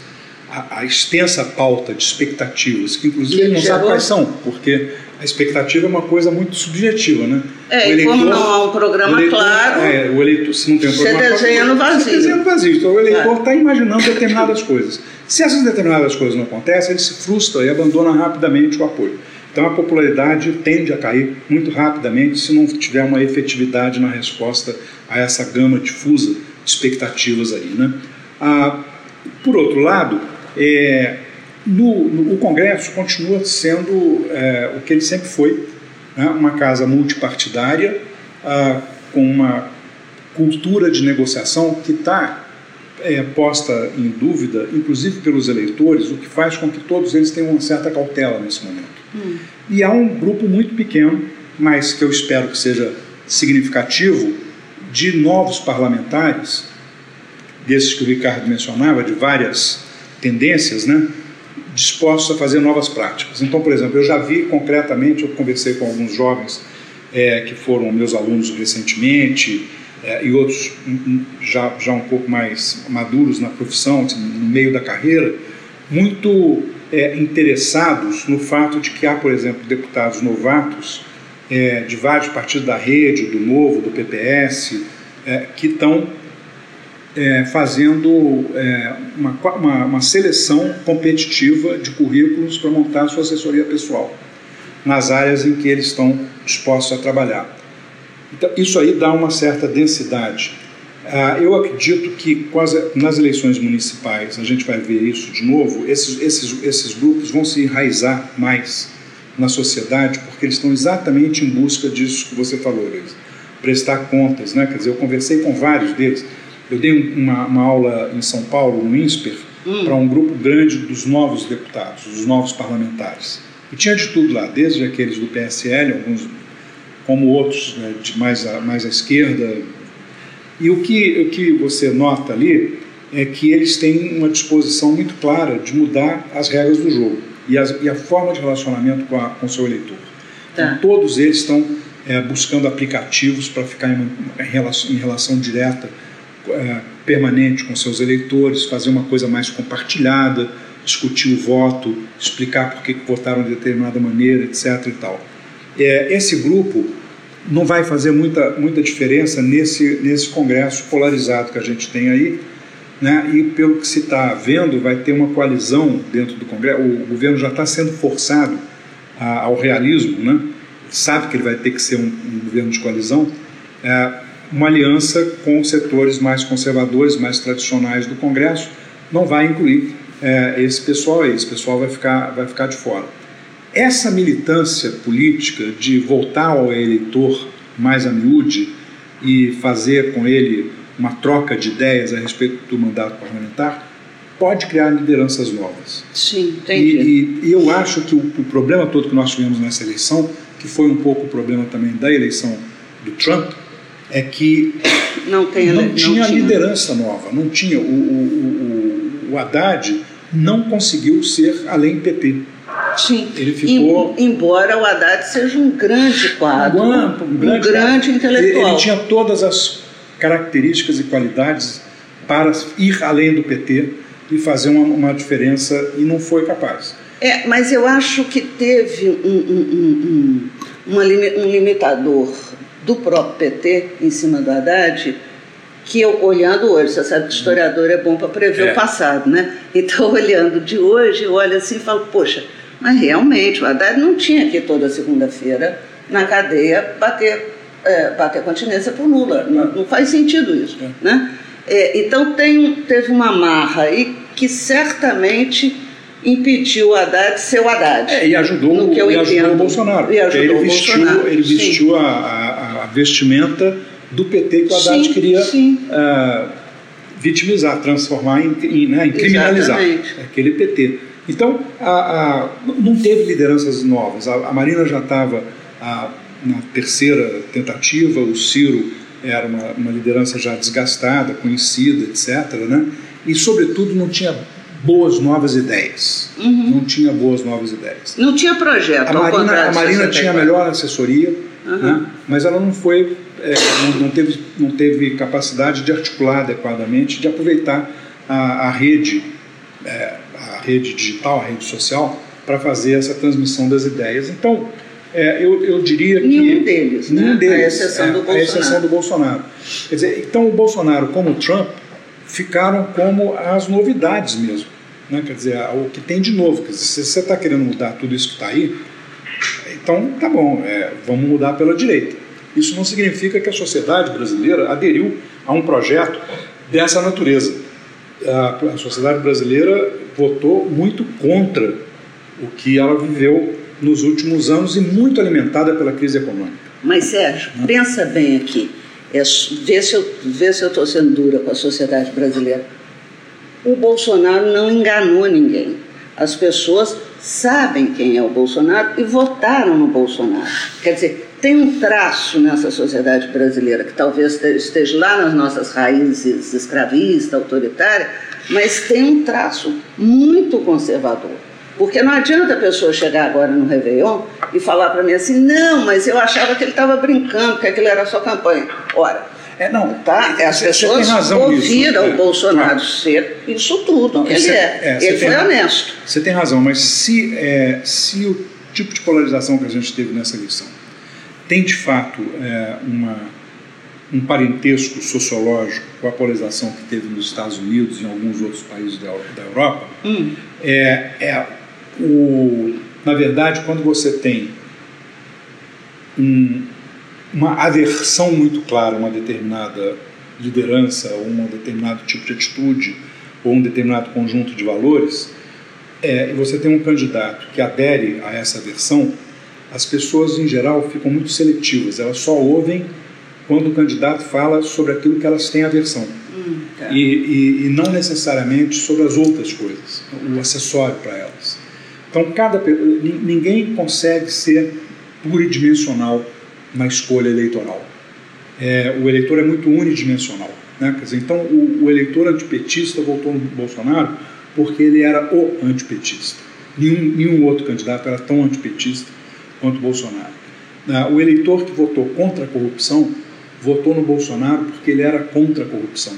a, a extensa pauta de expectativas, que inclusive ele não sabe quais são, porque a expectativa é uma coisa muito subjetiva, né? É, o eleitor, como não há um programa eleitor, claro, é, o eleitor, se não tem um programa você desenha no vazio. Você desenha no vazio. Então o eleitor está é. imaginando determinadas coisas. Se essas determinadas coisas não acontecem, ele se frustra e abandona rapidamente o apoio. Então a popularidade tende a cair muito rapidamente se não tiver uma efetividade na resposta a essa gama difusa de expectativas aí. Né? Ah, por outro lado, é, no, no, o Congresso continua sendo é, o que ele sempre foi, né? uma casa multipartidária, ah, com uma cultura de negociação que está é, posta em dúvida, inclusive pelos eleitores, o que faz com que todos eles tenham uma certa cautela nesse momento. Hum. E há um grupo muito pequeno, mas que eu espero que seja significativo, de novos parlamentares, desses que o Ricardo mencionava, de várias tendências, né, dispostos a fazer novas práticas. Então, por exemplo, eu já vi concretamente, eu conversei com alguns jovens é, que foram meus alunos recentemente, é, e outros um, um, já, já um pouco mais maduros na profissão, assim, no meio da carreira, muito é, interessados no fato de que há, por exemplo, deputados novatos é, de vários partidos da rede, do Novo, do PPS, é, que estão é, fazendo é, uma, uma, uma, seleção competitiva de currículos para montar sua assessoria pessoal nas áreas em que eles estão dispostos a trabalhar. Então, isso aí dá uma certa densidade ah, eu acredito que nas eleições municipais, a gente vai ver isso de novo, esses, esses, esses grupos vão se enraizar mais na sociedade, porque eles estão exatamente em busca disso que você falou, Luiz. Prestar contas, né? Quer dizer, eu conversei com vários deles. Eu dei uma, uma aula em São Paulo, no INSPER, hum. para um grupo grande dos novos deputados, dos novos parlamentares. E tinha de tudo lá, desde aqueles do PSL, alguns como outros né, de mais, a, mais à esquerda, e o que, o que você nota ali é que eles têm uma disposição muito clara de mudar as regras do jogo e, as, e a forma de relacionamento com, o seu eleitor. Tá. Então, todos eles estão é, buscando aplicativos para ficar em, em, relação, em relação direta, é, permanente com seus eleitores, fazer uma coisa mais compartilhada, discutir o voto, explicar por que votaram de determinada maneira, etc. E tal. É, esse grupo não vai fazer muita, muita diferença nesse, nesse congresso polarizado que a gente tem aí. Né? E pelo que se está vendo, vai ter uma coalizão dentro do Congresso. O governo já está sendo forçado a, ao realismo, né? sabe que ele vai ter que ser um, um governo de coalizão, é, uma aliança com setores mais conservadores, mais tradicionais do Congresso, não vai incluir é, esse pessoal aí, esse pessoal vai ficar, vai ficar de fora. Essa militância política de voltar ao eleitor mais a miúde e fazer com ele uma troca de ideias a respeito do mandato parlamentar pode criar lideranças novas. Sim, entendi. E, e, e eu acho que o, o, problema todo que nós tivemos nessa eleição, que foi um pouco o problema também da eleição do Trump, é que não, tem, não, não tinha, liderança nova, não tinha. O, o, o, o Haddad não conseguiu ser além PT. Sim. Ele ficou. Em, embora o Haddad seja um grande quadro, um, um grande, um grande intelectual. Ele, tinha todas as características e qualidades para ir além do PT e fazer uma, uma diferença e não foi capaz. É, mas eu acho que teve um, um, um, um limitador do próprio PT em cima do Haddad que eu, olhando hoje, você sabe que historiador é bom para prever é. o passado, né? Então, olhando de hoje, eu olho assim e falo, poxa, mas realmente o Haddad não tinha que toda segunda-feira na cadeia bater, é, bater continência por Lula. Não, não faz sentido isso, é. né? É, então tem, teve uma marra aí que certamente impediu o Haddad de ser o Haddad. É, e ajudou, no que eu e ajudou o Bolsonaro. E ajudou ele vestiu, Bolsonaro. Ele vestiu a, a, a, vestimenta do PT que o Haddad sim, queria sim. Uh, vitimizar, transformar em, em, né, em criminalizar. Exatamente. Aquele PT. Então, a, não teve lideranças novas. A, Marina já estava na terceira tentativa, o Ciro era uma, uma liderança já desgastada, conhecida, etc. Né? E, sobretudo, não tinha boas novas ideias. Uhum. Não tinha boas novas ideias. Não tinha projeto. A Marina, a Marina tinha a melhor assessoria, uhum. né? mas ela não foi, é, não, não, teve, não teve capacidade de articular adequadamente, de aproveitar a, a rede, é, a rede digital, a rede social, para fazer essa transmissão das ideias. Então, é, eu, eu diria que. Nenhum deles, nenhum né? deles. A exceção, é, do Bolsonaro. a exceção do Bolsonaro. Quer dizer, então o Bolsonaro, como o Trump, ficaram como as novidades mesmo. Né? Quer dizer, o que tem de novo. Quer dizer, se você está querendo mudar tudo isso que está aí, então tá bom, é, vamos mudar pela direita. Isso não significa que a sociedade brasileira aderiu a um projeto dessa natureza. A, a sociedade brasileira votou muito contra o que ela viveu nos últimos anos e muito alimentada pela crise econômica. Mas, Sérgio, né? pensa bem aqui. É, vê se eu estou sendo dura com a sociedade brasileira. O Bolsonaro não enganou ninguém. As pessoas sabem quem é o Bolsonaro e votaram no Bolsonaro. Quer dizer, tem um traço nessa sociedade brasileira que talvez esteja lá nas nossas raízes escravista, autoritária, mas tem um traço muito conservador. Porque não adianta a pessoa chegar agora no Réveillon e falar para mim assim, não, mas eu achava que ele estava brincando, que aquilo era só campanha. Ora, é, não, tá? As pessoas ouviram o é, Bolsonaro ser isso tudo. Ele é. é ele foi honesto. Você tem razão, mas se, é, se o tipo de polarização que a gente teve nessa eleição tem de fato é, uma, um parentesco sociológico com a polarização que teve nos Estados Unidos e em alguns outros países da, da Europa, hum. é, é o, na verdade, quando você tem um, uma aversão muito clara a uma determinada liderança, ou um determinado tipo de atitude, ou um determinado conjunto de valores, é, e você tem um candidato que adere a essa aversão, as pessoas em geral ficam muito seletivas, elas só ouvem quando o candidato fala sobre aquilo que elas têm aversão. Hum, tá. e, e, e, não necessariamente sobre as outras coisas, o acessório para elas. Então, cada, ninguém consegue ser pluridimensional na escolha eleitoral. É, o eleitor é muito unidimensional. Né? Dizer, então, o, o, eleitor antipetista votou no Bolsonaro porque ele era o antipetista. Nenhum, nenhum outro candidato era tão antipetista quanto o Bolsonaro. Ah, o eleitor que votou contra a corrupção votou no Bolsonaro porque ele era contra a corrupção.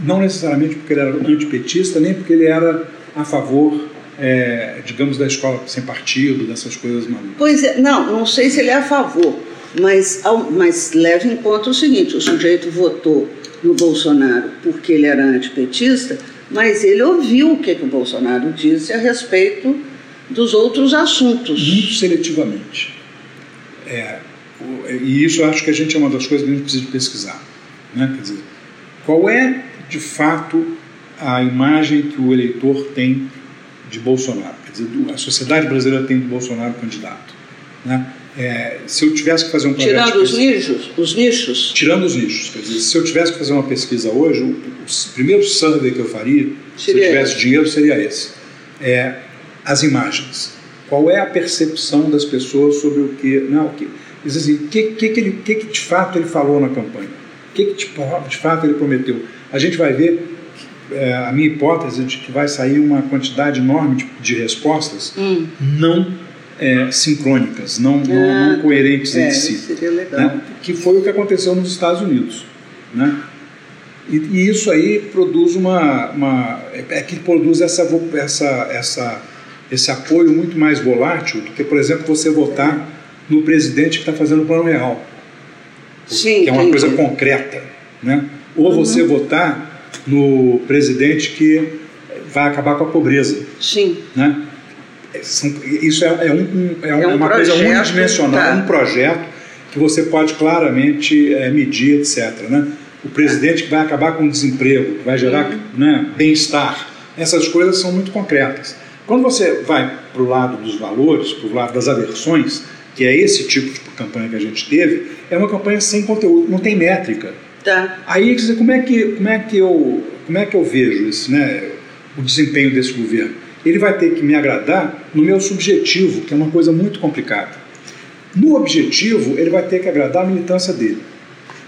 Não necessariamente porque ele era antipetista, nem porque ele era a favor é, digamos, da escola sem partido, dessas coisas malucas. Pois é, não, não sei se ele é a favor, mas, mas leve em conta o seguinte: o sujeito votou no Bolsonaro porque ele era antipetista, mas ele ouviu o que, que o Bolsonaro disse a respeito dos outros assuntos. Muito seletivamente. É, e isso acho que a gente é uma das coisas que a gente precisa pesquisar. Né? Quer dizer, qual é, de fato, a imagem que o eleitor tem de Bolsonaro? Quer dizer, a sociedade brasileira tem do Bolsonaro candidato. Né? É, se eu tivesse que fazer um projeto tirando os nichos, os nichos, tirando os nichos, quer dizer, se eu tivesse que fazer uma pesquisa hoje, o, o primeiro survey que eu faria, se eu tivesse dinheiro, seria esse: é, as imagens. Qual é a percepção das pessoas sobre o que, não, o que, assim, o que, que, que, ele, que, que de fato ele falou na campanha, o que, que de, de fato ele prometeu. A gente vai ver é, a minha hipótese de que vai sair uma quantidade enorme de, de respostas hum. não é, sincrônicas, não, não, não ah, coerentes é, entre si. Seria legal. Né? Que foi o que aconteceu nos Estados Unidos. Né? E, e isso aí produz uma, uma. É que produz essa, essa, essa, esse apoio muito mais volátil do que, por exemplo, você votar no presidente que está fazendo o plano real. Sim, que é uma entendi. coisa concreta. Né? Ou uhum. você votar no presidente que vai acabar com a pobreza. Sim. Né? Isso é, é, um, é, é um uma projeto, coisa unidimensional, tá. um projeto que você pode claramente é, medir, etc. Né? O presidente que vai acabar com o desemprego, que vai gerar uhum. né, bem-estar, essas coisas são muito concretas. Quando você vai para o lado dos valores, para o lado das aversões, que é esse tipo de campanha que a gente teve, é uma campanha sem conteúdo, não tem métrica. Tá. Aí, como é que como é que eu como é que eu vejo esse, né, o desempenho desse governo? Ele vai ter que me agradar no meu subjetivo, que é uma coisa muito complicada. No objetivo, ele vai ter que agradar a militância dele.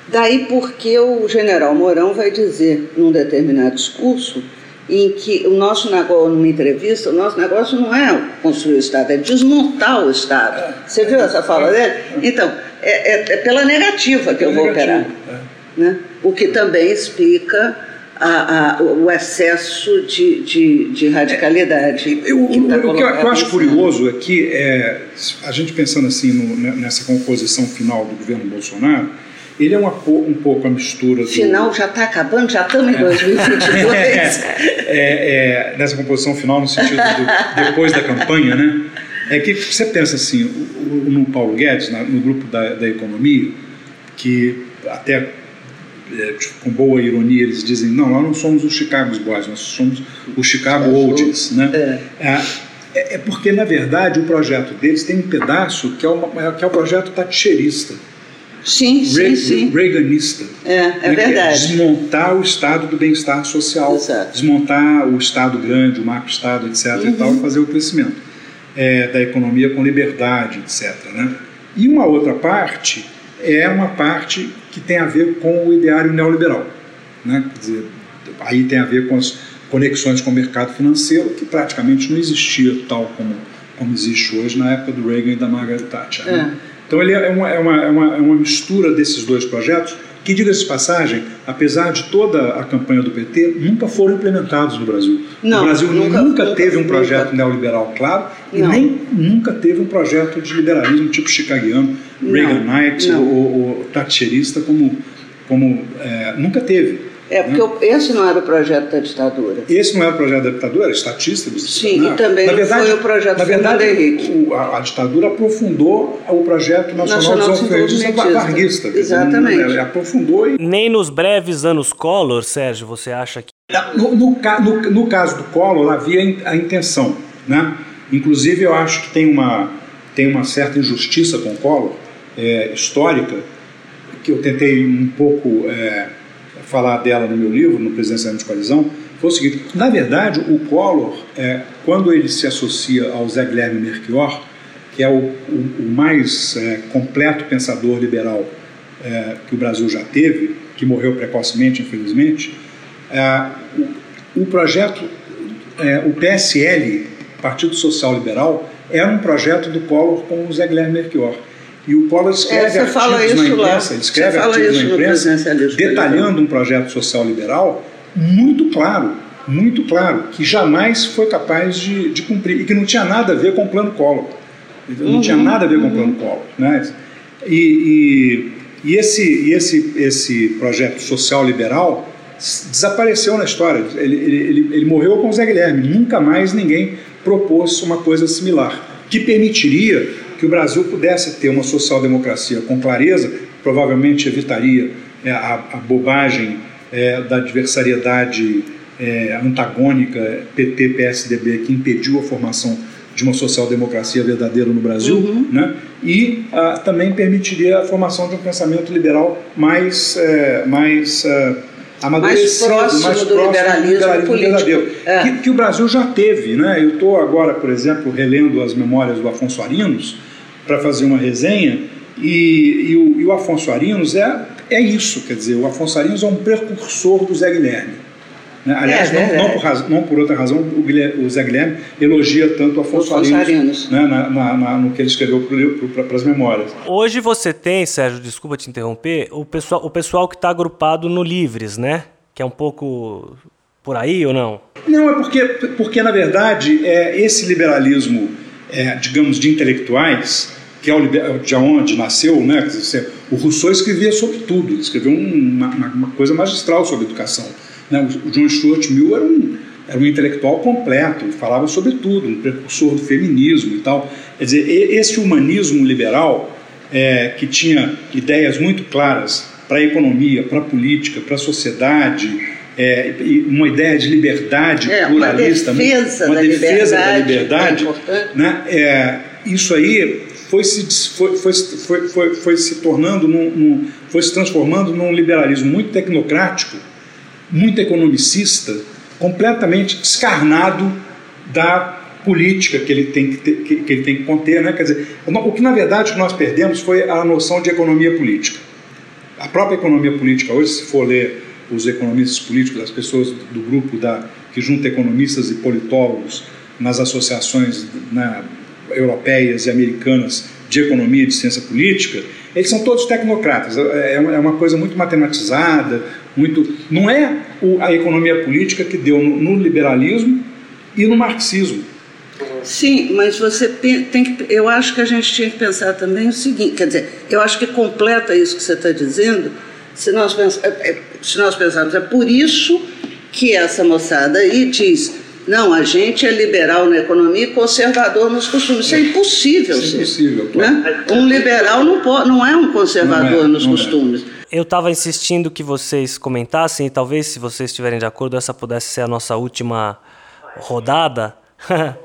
Daí porque o general Mourão vai dizer, num determinado discurso, em que o nosso negócio, numa entrevista, o nosso negócio não é construir o Estado, é desmontar o Estado. Você viu essa fala dele? Então, é, é, é pela negativa que é eu vou operar. É. Né? O que também explica a, a, o excesso de, de, de radicalidade. É, eu, que tá o que eu, eu acho curioso é que, é, a gente pensando assim no, nessa composição final do governo Bolsonaro, ele é uma, um pouco a mistura do... Final já está acabando, já estamos em 2022. é, é, nessa composição final, no sentido do depois da campanha, né? É que você pensa assim, no Paulo Guedes, no grupo da, da economia, que até é, tipo, com boa ironia, eles dizem: não, nós não somos os Chicago Boys, nós somos os Chicago Oldies. Né? É. é. É, porque, na verdade, o projeto deles tem um pedaço que é, uma, que é o projeto thatcherista. Sim, sim, sim. Reaganista. É, é né? verdade. É desmontar o estado do bem-estar social, Exato. desmontar o estado grande, o macro-estado, etc. Uhum. e tal, e fazer o crescimento é, da economia com liberdade, etc. Né? E uma outra parte é uma parte que tem a ver com o ideário neoliberal. Né? Quer dizer, aí tem a ver com as conexões com o mercado financeiro, que praticamente não existia tal como, como existe hoje na época do Reagan e da Margaret Thatcher. Né? É. Então ele é uma, é, uma, é, uma, é uma mistura desses dois projetos que, diga-se de passagem, apesar de toda a campanha do PT, nunca foram implementados no Brasil. Não, o Brasil nunca, nunca, nunca teve um projeto nunca. neoliberal claro e não. nem nunca teve um projeto de liberalismo tipo chicaguiano, Reaganite ou, ou Thatcherista, como, como é, nunca teve. É, porque né? esse não era o projeto da ditadura. Esse não era o projeto da ditadura, era estatista. Sim, e também na verdade, foi o projeto na verdade, Henrique. O, a, a, ditadura aprofundou o projeto nacional, nacional de desenvolvimento varguista. Exatamente. Dizer, aprofundou e... Nem nos breves anos Collor, Sérgio, você acha que... No, no, no, no caso do Collor, havia a intenção. Né? Inclusive, eu acho que tem uma, tem uma certa injustiça com o Collor, é, histórica, que eu tentei um pouco... É, falar dela no meu livro, no Presidencialismo de Coalizão, foi o seguinte: na verdade, o Collor, é, quando ele se associa ao Zé Guilherme Melchior, que é o, o, o mais é, completo pensador liberal é, que o Brasil já teve, que morreu precocemente, infelizmente, é, o, o, projeto, o PSL, Partido Social Liberal, era um projeto do Collor com o Zé Guilherme Melchior. E o Collor escreve é, artigos na imprensa, ele escreve artigos na imprensa detalhando um projeto social liberal muito claro, muito claro, que jamais foi capaz de, de cumprir e que não tinha nada a ver com o plano Collor. Não uhum, tinha nada a ver com o plano Collor. Né? E, e, e, esse, e esse, esse projeto social liberal desapareceu na história. Ele, ele, ele morreu com o Zé Guilherme. Nunca mais ninguém propôs uma coisa similar, que permitiria que o Brasil pudesse ter uma social-democracia com clareza, provavelmente evitaria é, a, a, bobagem é, da adversariedade é, antagônica PT-PSDB que impediu a formação de uma social-democracia verdadeira no Brasil, uhum. né? e uh, também permitiria a formação de um pensamento liberal mais, é, mais uh, amadurecido, mais próximo, mais do, próximo liberalismo do liberalismo verdadeiro, é. que, que, o Brasil já teve. Né? Eu estou agora, por exemplo, relendo as memórias do Afonso Arinos para fazer uma resenha, e, e, o, e o Afonso Arinos é, é isso, quer dizer, o Afonso Arinos é um precursor do Zé Guilherme. Né? Aliás, é, não, não, por não, por outra razão, o, Guilherme, o Zé Guilherme elogia tanto o Afonso, Afonso Arinos, né? na, na, na, no que ele escreveu para as memórias. Hoje você tem, Sérgio, desculpa te interromper, o pessoal, o pessoal que está agrupado no Livres, né? Que é um pouco por aí ou não? Não, é porque, porque na verdade, é, esse liberalismo, é, digamos, de intelectuais, que é o, de onde nasceu, né? o Rousseau escrevia sobre tudo, escreveu uma, uma coisa magistral sobre educação né? O John Stuart Mill era um, era um intelectual completo, falava sobre tudo, um precursor do feminismo e tal. Quer dizer, esse humanismo liberal, é, que tinha ideias muito claras para a economia, para a política, para a sociedade, é, uma ideia de liberdade é, pluralista, uma defesa, uma da, defesa liberdade, da liberdade, é né? É, isso aí foi se, foi, foi, foi, foi, foi se tornando, num, num, foi se transformando num liberalismo muito tecnocrático muito economicista, completamente descarnado da política que ele tem que, ter, que, ele tem que conter. Né? Quer dizer, o que na verdade nós perdemos foi a noção de economia política. A própria economia política hoje, se for ler os economistas políticos, as pessoas do grupo da, que junta economistas e politólogos nas associações né, europeias e americanas de economia e de ciência política, eles são todos tecnocratas. É, é uma coisa muito matematizada, muito. Não é a economia política que deu no, liberalismo e no marxismo. Sim, mas você tem, que. Eu acho que a gente tinha que pensar também o seguinte: quer dizer, eu acho que completa isso que você está dizendo, se nós, pens, é, é, se nós pensarmos, é por isso que essa moçada aí diz não, a gente é liberal na economia e conservador nos costumes. Isso é impossível. Isso é impossível. Né? Um liberal não, pode, não é um conservador não é, nos não é. costumes. É. Eu estava insistindo que vocês comentassem, e talvez, se vocês estiverem de acordo, essa pudesse ser a nossa última rodada.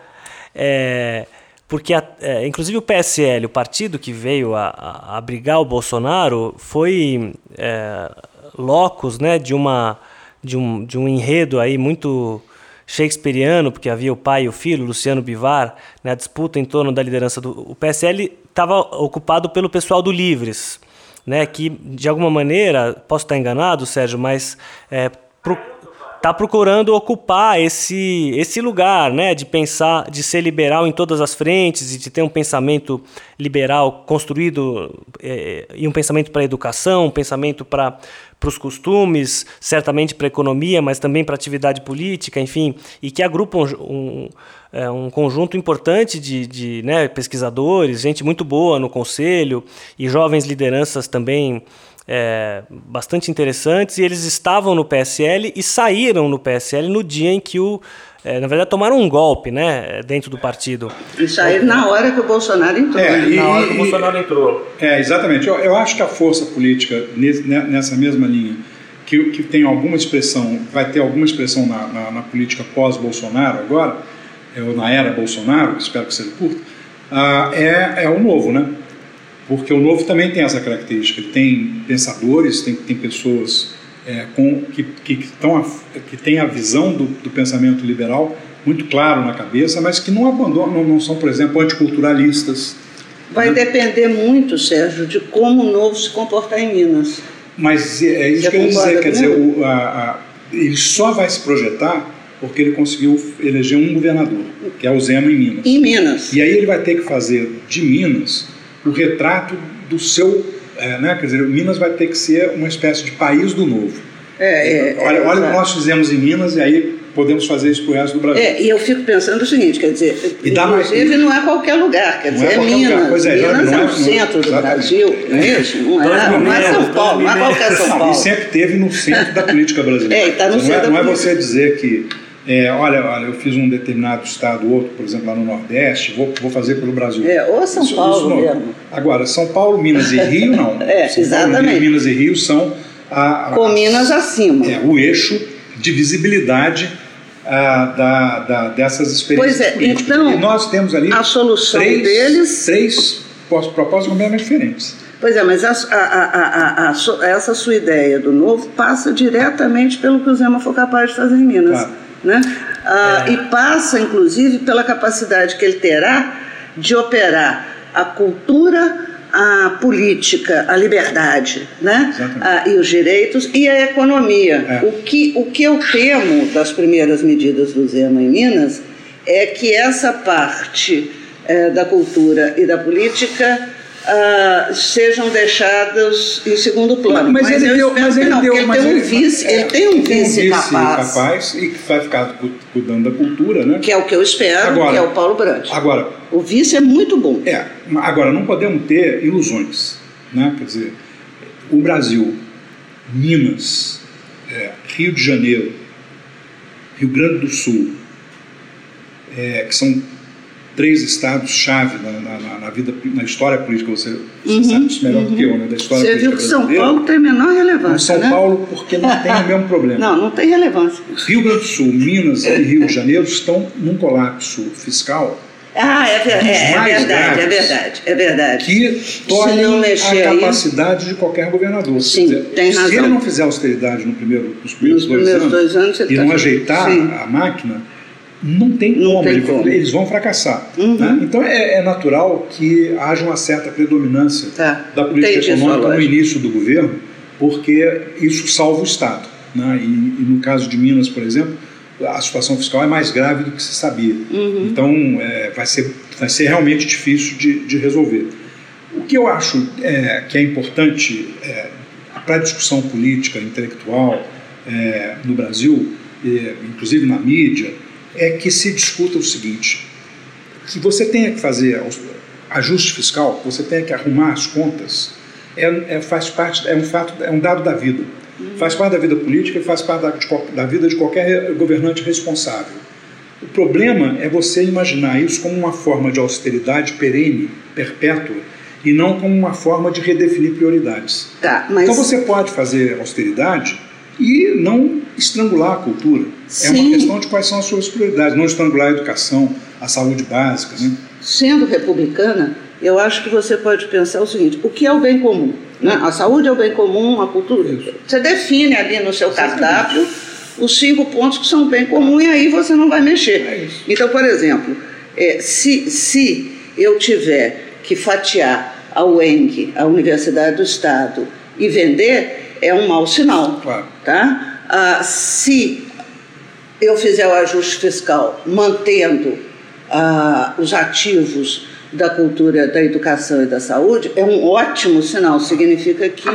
é, porque, a, é, inclusive, o PSL, o partido que veio a, a abrigar o Bolsonaro, foi é, locus né, de, uma, de, um, de um enredo aí muito shakespeariano, porque havia o pai e o filho, Luciano Bivar, né, a disputa em torno da liderança do o PSL estava ocupado pelo pessoal do Livres, né, que de alguma maneira, posso estar enganado, Sérgio, mas é, pro, está procurando ocupar esse, esse lugar, né, de pensar, de ser liberal em todas as frentes e de ter um pensamento liberal construído é, e um pensamento para a educação, um pensamento para para os costumes, certamente para a economia, mas também para a atividade política, enfim, e que agrupam um, um, é, um conjunto importante de, de né, pesquisadores, gente muito boa no conselho e jovens lideranças também é, bastante interessantes, e eles estavam no PSL e saíram no PSL no dia em que o. É, na verdade, tomaram um golpe né, dentro do partido. E saíram na hora que o Bolsonaro entrou. É, né? e, na hora que o Bolsonaro entrou. É, exatamente. Eu, eu acho que a força política nessa mesma linha, que, que tem alguma expressão, vai ter alguma expressão na, na, na política pós-Bolsonaro agora, é, ou na era Bolsonaro, espero que seja curta, uh, é, é o novo, né? Porque o novo também tem essa característica, ele tem pensadores, tem, tem pessoas é, com, que, que, que, tão, que têm a visão do, do, pensamento liberal muito claro na cabeça, mas que não abandonam, não são, por exemplo, anticulturalistas. Vai né? depender muito, Sérgio, de como o novo se comportar em Minas. Mas é, é isso Você que eu ia dizer, quer dizer, o, a, a, ele só vai se projetar porque ele conseguiu eleger um governador, que é o Zema em Minas. Em Minas. E aí ele vai ter que fazer de Minas o retrato do seu. É, né? Quer dizer, Minas vai ter que ser uma espécie de país do novo. É, é, olha, olha o que nós fizemos em Minas e aí podemos fazer isso para o resto do Brasil. É, e eu fico pensando o seguinte, quer dizer, e inclusive mais... não é qualquer lugar, quer dizer, é, é Minas. Pois é, Minas é, é o centro do Brasil, não é isso? Não é, não é São Paulo, não é qualquer São Paulo. E sempre teve no centro da política brasileira. É, está no não centro é, Não é você dizer que é, olha, olha, eu fiz um determinado estado, outro, por exemplo, lá no Nordeste, vou, vou fazer pelo Brasil. É, ou São isso, Paulo isso mesmo. Agora, São Paulo, Minas e Rio, não. é, São exatamente. Paulo, Minas e Rio são... A, a, Com Minas acima. É, o eixo de visibilidade ah, da, da, dessas experiências Pois é, políticas. então, e nós temos ali a solução três, deles- três propósitos completamente diferentes. Pois é, mas a- a- a- a- a essa sua ideia do novo passa diretamente pelo que o Zema foi capaz de fazer em Minas. Claro. Né? Ah, E passa, inclusive, pela capacidade que ele terá de operar a cultura, a política, a liberdade né? Ah, e os direitos e a economia. É. O, que, o que eu temo das primeiras medidas do Zema em Minas é que essa parte eh, da cultura e da política ah, sejam deixadas em segundo plano. Mas ele eu deu- mas ele não, deu- ele mas tem um ele- vice, é, ele tem um ele tem vice, capaz, capaz e que vai ficar cu- cuidando da cultura, né? que é o que eu espero, Agora- que é o Paulo Brandt. Agora, O vice é muito bom. É, agora não podemos ter ilusões, né? Quer dizer, o Brasil, Minas, é, Rio de Janeiro, Rio Grande do Sul, é, que são três estados chave na, na- na- vida, na história política. Você, você sabe isso melhor do que eu, né? Da história Uhum, Você política viu que São. Paulo tem menor relevância, São né? Paulo porque não tem o mesmo problema. Não, não tem relevância. Rio Grande do Sul, Minas e Rio de Janeiro estão num colapso fiscal Ah, é, é, é verdade, é verdade, é verdade. que Se não a mexer aí- capacidade de qualquer governador. Sim, tem Se razão. ele não fizer austeridade no primeiro, nos primeiros, Nos primeiros dois anos, e tá não ajeitar Sim. a máquina, não tem Não como, tem ele- como. eles vão fracassar. Uhum. né? Então é, é natural que haja uma certa predominância Tá. da política Entendi econômica no início do governo, porque isso salva o Estado. né? E, e no caso de Minas, por exemplo, a situação fiscal é mais grave do que se sabia. Uhum. Então é, vai, ser, vai ser realmente difícil de, de resolver. O que eu acho é, que é importante é, para a discussão política, intelectual é, no Brasil, inclusive na mídia, é que se discuta o seguinte: que você tenha que fazer ajuste fiscal, você tenha que arrumar as contas, é, é- faz parte, é um fato, é um dado da vida. Faz parte da vida política e faz parte da, da vida de qualquer governante responsável. O problema é você imaginar isso como uma forma de austeridade perene, perpétua, e não como uma forma de redefinir prioridades. Tá, mas Então você pode fazer austeridade e não estrangular a cultura. É Sim. uma questão de quais são as suas prioridades, não estrangular a educação, a saúde básica. Né? sendo republicana, eu acho que você pode pensar o seguinte: o que é o bem comum? né? A saúde é o bem comum, a cultura. Isso. Você define ali no seu cardápio os cinco pontos que são bem comum e aí você não vai mexer. É. Então, por exemplo, é, se, se eu tiver que fatiar a UENG, a Universidade do Estado, e vender, é um mau sinal. Claro. Tá? Ah, se eu fizer o ajuste fiscal mantendo ah, os ativos da cultura, da educação e da saúde, é um ótimo sinal. Significa que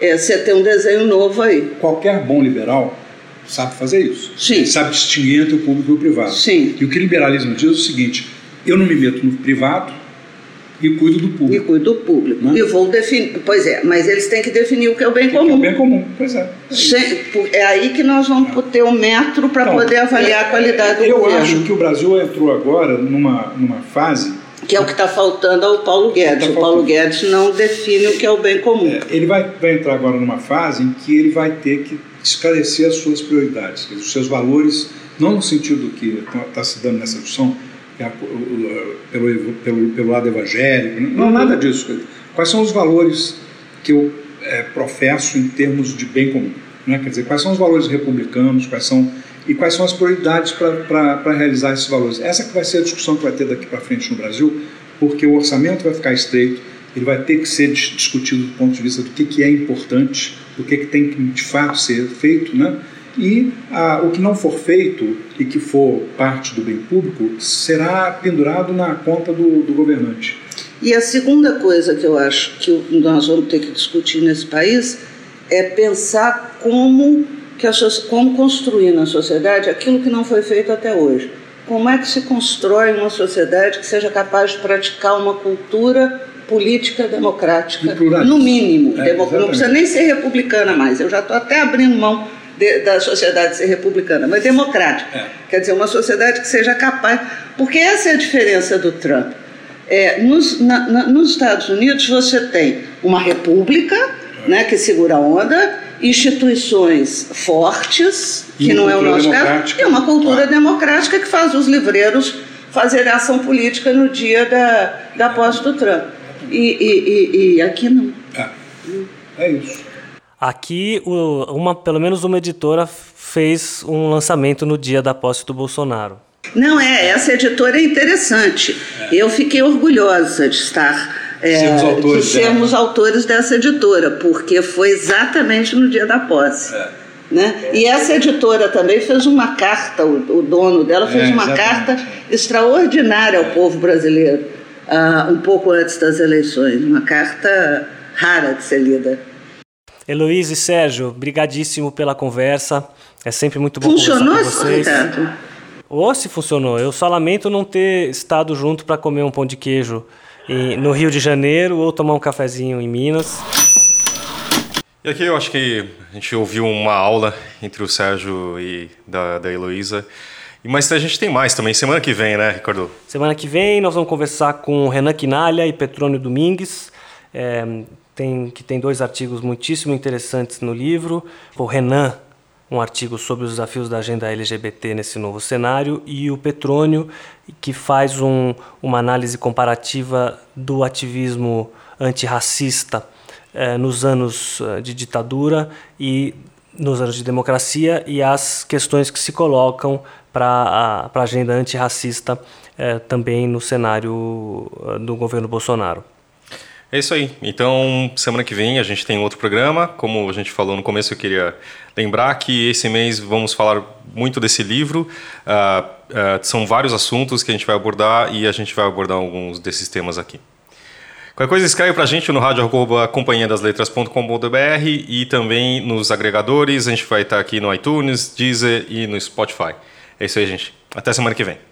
eh, você tem um desenho novo aí. Qualquer bom liberal sabe fazer isso. Sim. Ele sabe distinguir entre o público e o privado. Sim. E o que o liberalismo diz é o seguinte: eu não me meto no privado e cuido do E público. cuido do público. Né? E vou definir. Pois é, mas eles têm que definir o que é o bem Que é o comum. bem comum. Pois é. Por- é aí que nós vamos ter um metro para Então, poder avaliar é- a qualidade do Eu governo. acho que o Brasil entrou agora numa, numa fase Que é o que está faltando ao Paulo Guedes. Tá o Paulo Guedes não define o que é o bem comum. É, ele vai, vai entrar agora numa fase em que ele vai ter que esclarecer as suas prioridades, os seus valores, não no sentido que está se dando nessa discussão, que é pelo, pelo, pelo lado evangélico, não nada disso. Quais são os valores que eu é, professo em termos de bem comum? Né? Quer dizer, quais são os valores republicanos, quais são e quais são as prioridades para realizar esses valores. Essa que vai ser a discussão que vai ter daqui para frente no Brasil, porque o orçamento vai ficar estreito, ele vai ter que ser dis- discutido do ponto de vista do que, que é importante, do que, que tem que de fato ser feito, né? E ah, o que não for feito e que for parte do bem público será pendurado na conta do, do governante. E a segunda coisa que eu acho que nós vamos ter que discutir nesse país é pensar como, que a, como construir na sociedade aquilo que não foi feito até hoje. Como é que se constrói uma sociedade que seja capaz de praticar uma cultura política democrática, no mínimo. É, não precisa nem ser republicana mais. Eu já estou até abrindo mão de- da sociedade ser republicana, mas democrática. É. Quer dizer, uma sociedade que seja capaz. Porque essa é a diferença do Trump. É, nos, na- na- nos Estados Unidos você tem uma república né, que segura a onda instituições fortes, E que não é o nosso caso, e uma cultura Claro. democrática que faz os livreiros fazer ação política no dia da, da posse do Trump. E, e, e, e aqui não. É, é isso. Aqui, o- uma, pelo menos uma editora fez um lançamento no dia da posse do Bolsonaro. Não é, essa editora é interessante. Eu fiquei orgulhosa de estar. é, Sermos autores de dela. sermos autores dessa editora, porque foi exatamente no dia da posse. É. Né? E essa editora também fez uma carta, o, o dono dela fez É, uma exatamente. carta extraordinária ao povo brasileiro, ah, um pouco antes das eleições. Uma carta rara de ser lida. Heloísa e Sérgio, brigadíssimo pela conversa. É sempre muito bom Funcionou conversar com esse vocês. Ricardo? Ou se funcionou. Eu só lamento não ter estado junto para comer um pão de queijo em- no Rio de Janeiro ou tomar um cafezinho em Minas. E aqui eu acho que a gente ouviu uma aula entre o Sérgio e da, da Heloísa. E- Mas a gente tem mais também, semana que vem, né, Ricardo? Semana que vem nós vamos conversar com Renan Quinalha e Petrônio Domingues, é, tem, que tem dois artigos muitíssimo interessantes no livro. O Renan, um artigo sobre os desafios da agenda LGBT nesse novo cenário, e o Petrônio, que faz um, uma análise comparativa do ativismo antirracista eh, nos anos eh, de ditadura e nos anos de democracia e as questões que se colocam para a agenda antirracista eh, também no cenário eh, do governo Bolsonaro. É isso aí. Então, semana que vem a gente tem outro programa. Como a gente falou no começo, eu queria lembrar que esse mês vamos falar muito desse livro. Ah, ah, são vários assuntos que a gente vai abordar e a gente vai abordar alguns desses temas aqui. Qualquer coisa, escreve pra gente no rádio companhiadasletras.com.br e também nos agregadores. A gente vai estar aqui no iTunes, Deezer e no Spotify. É isso aí, gente. Até semana que vem.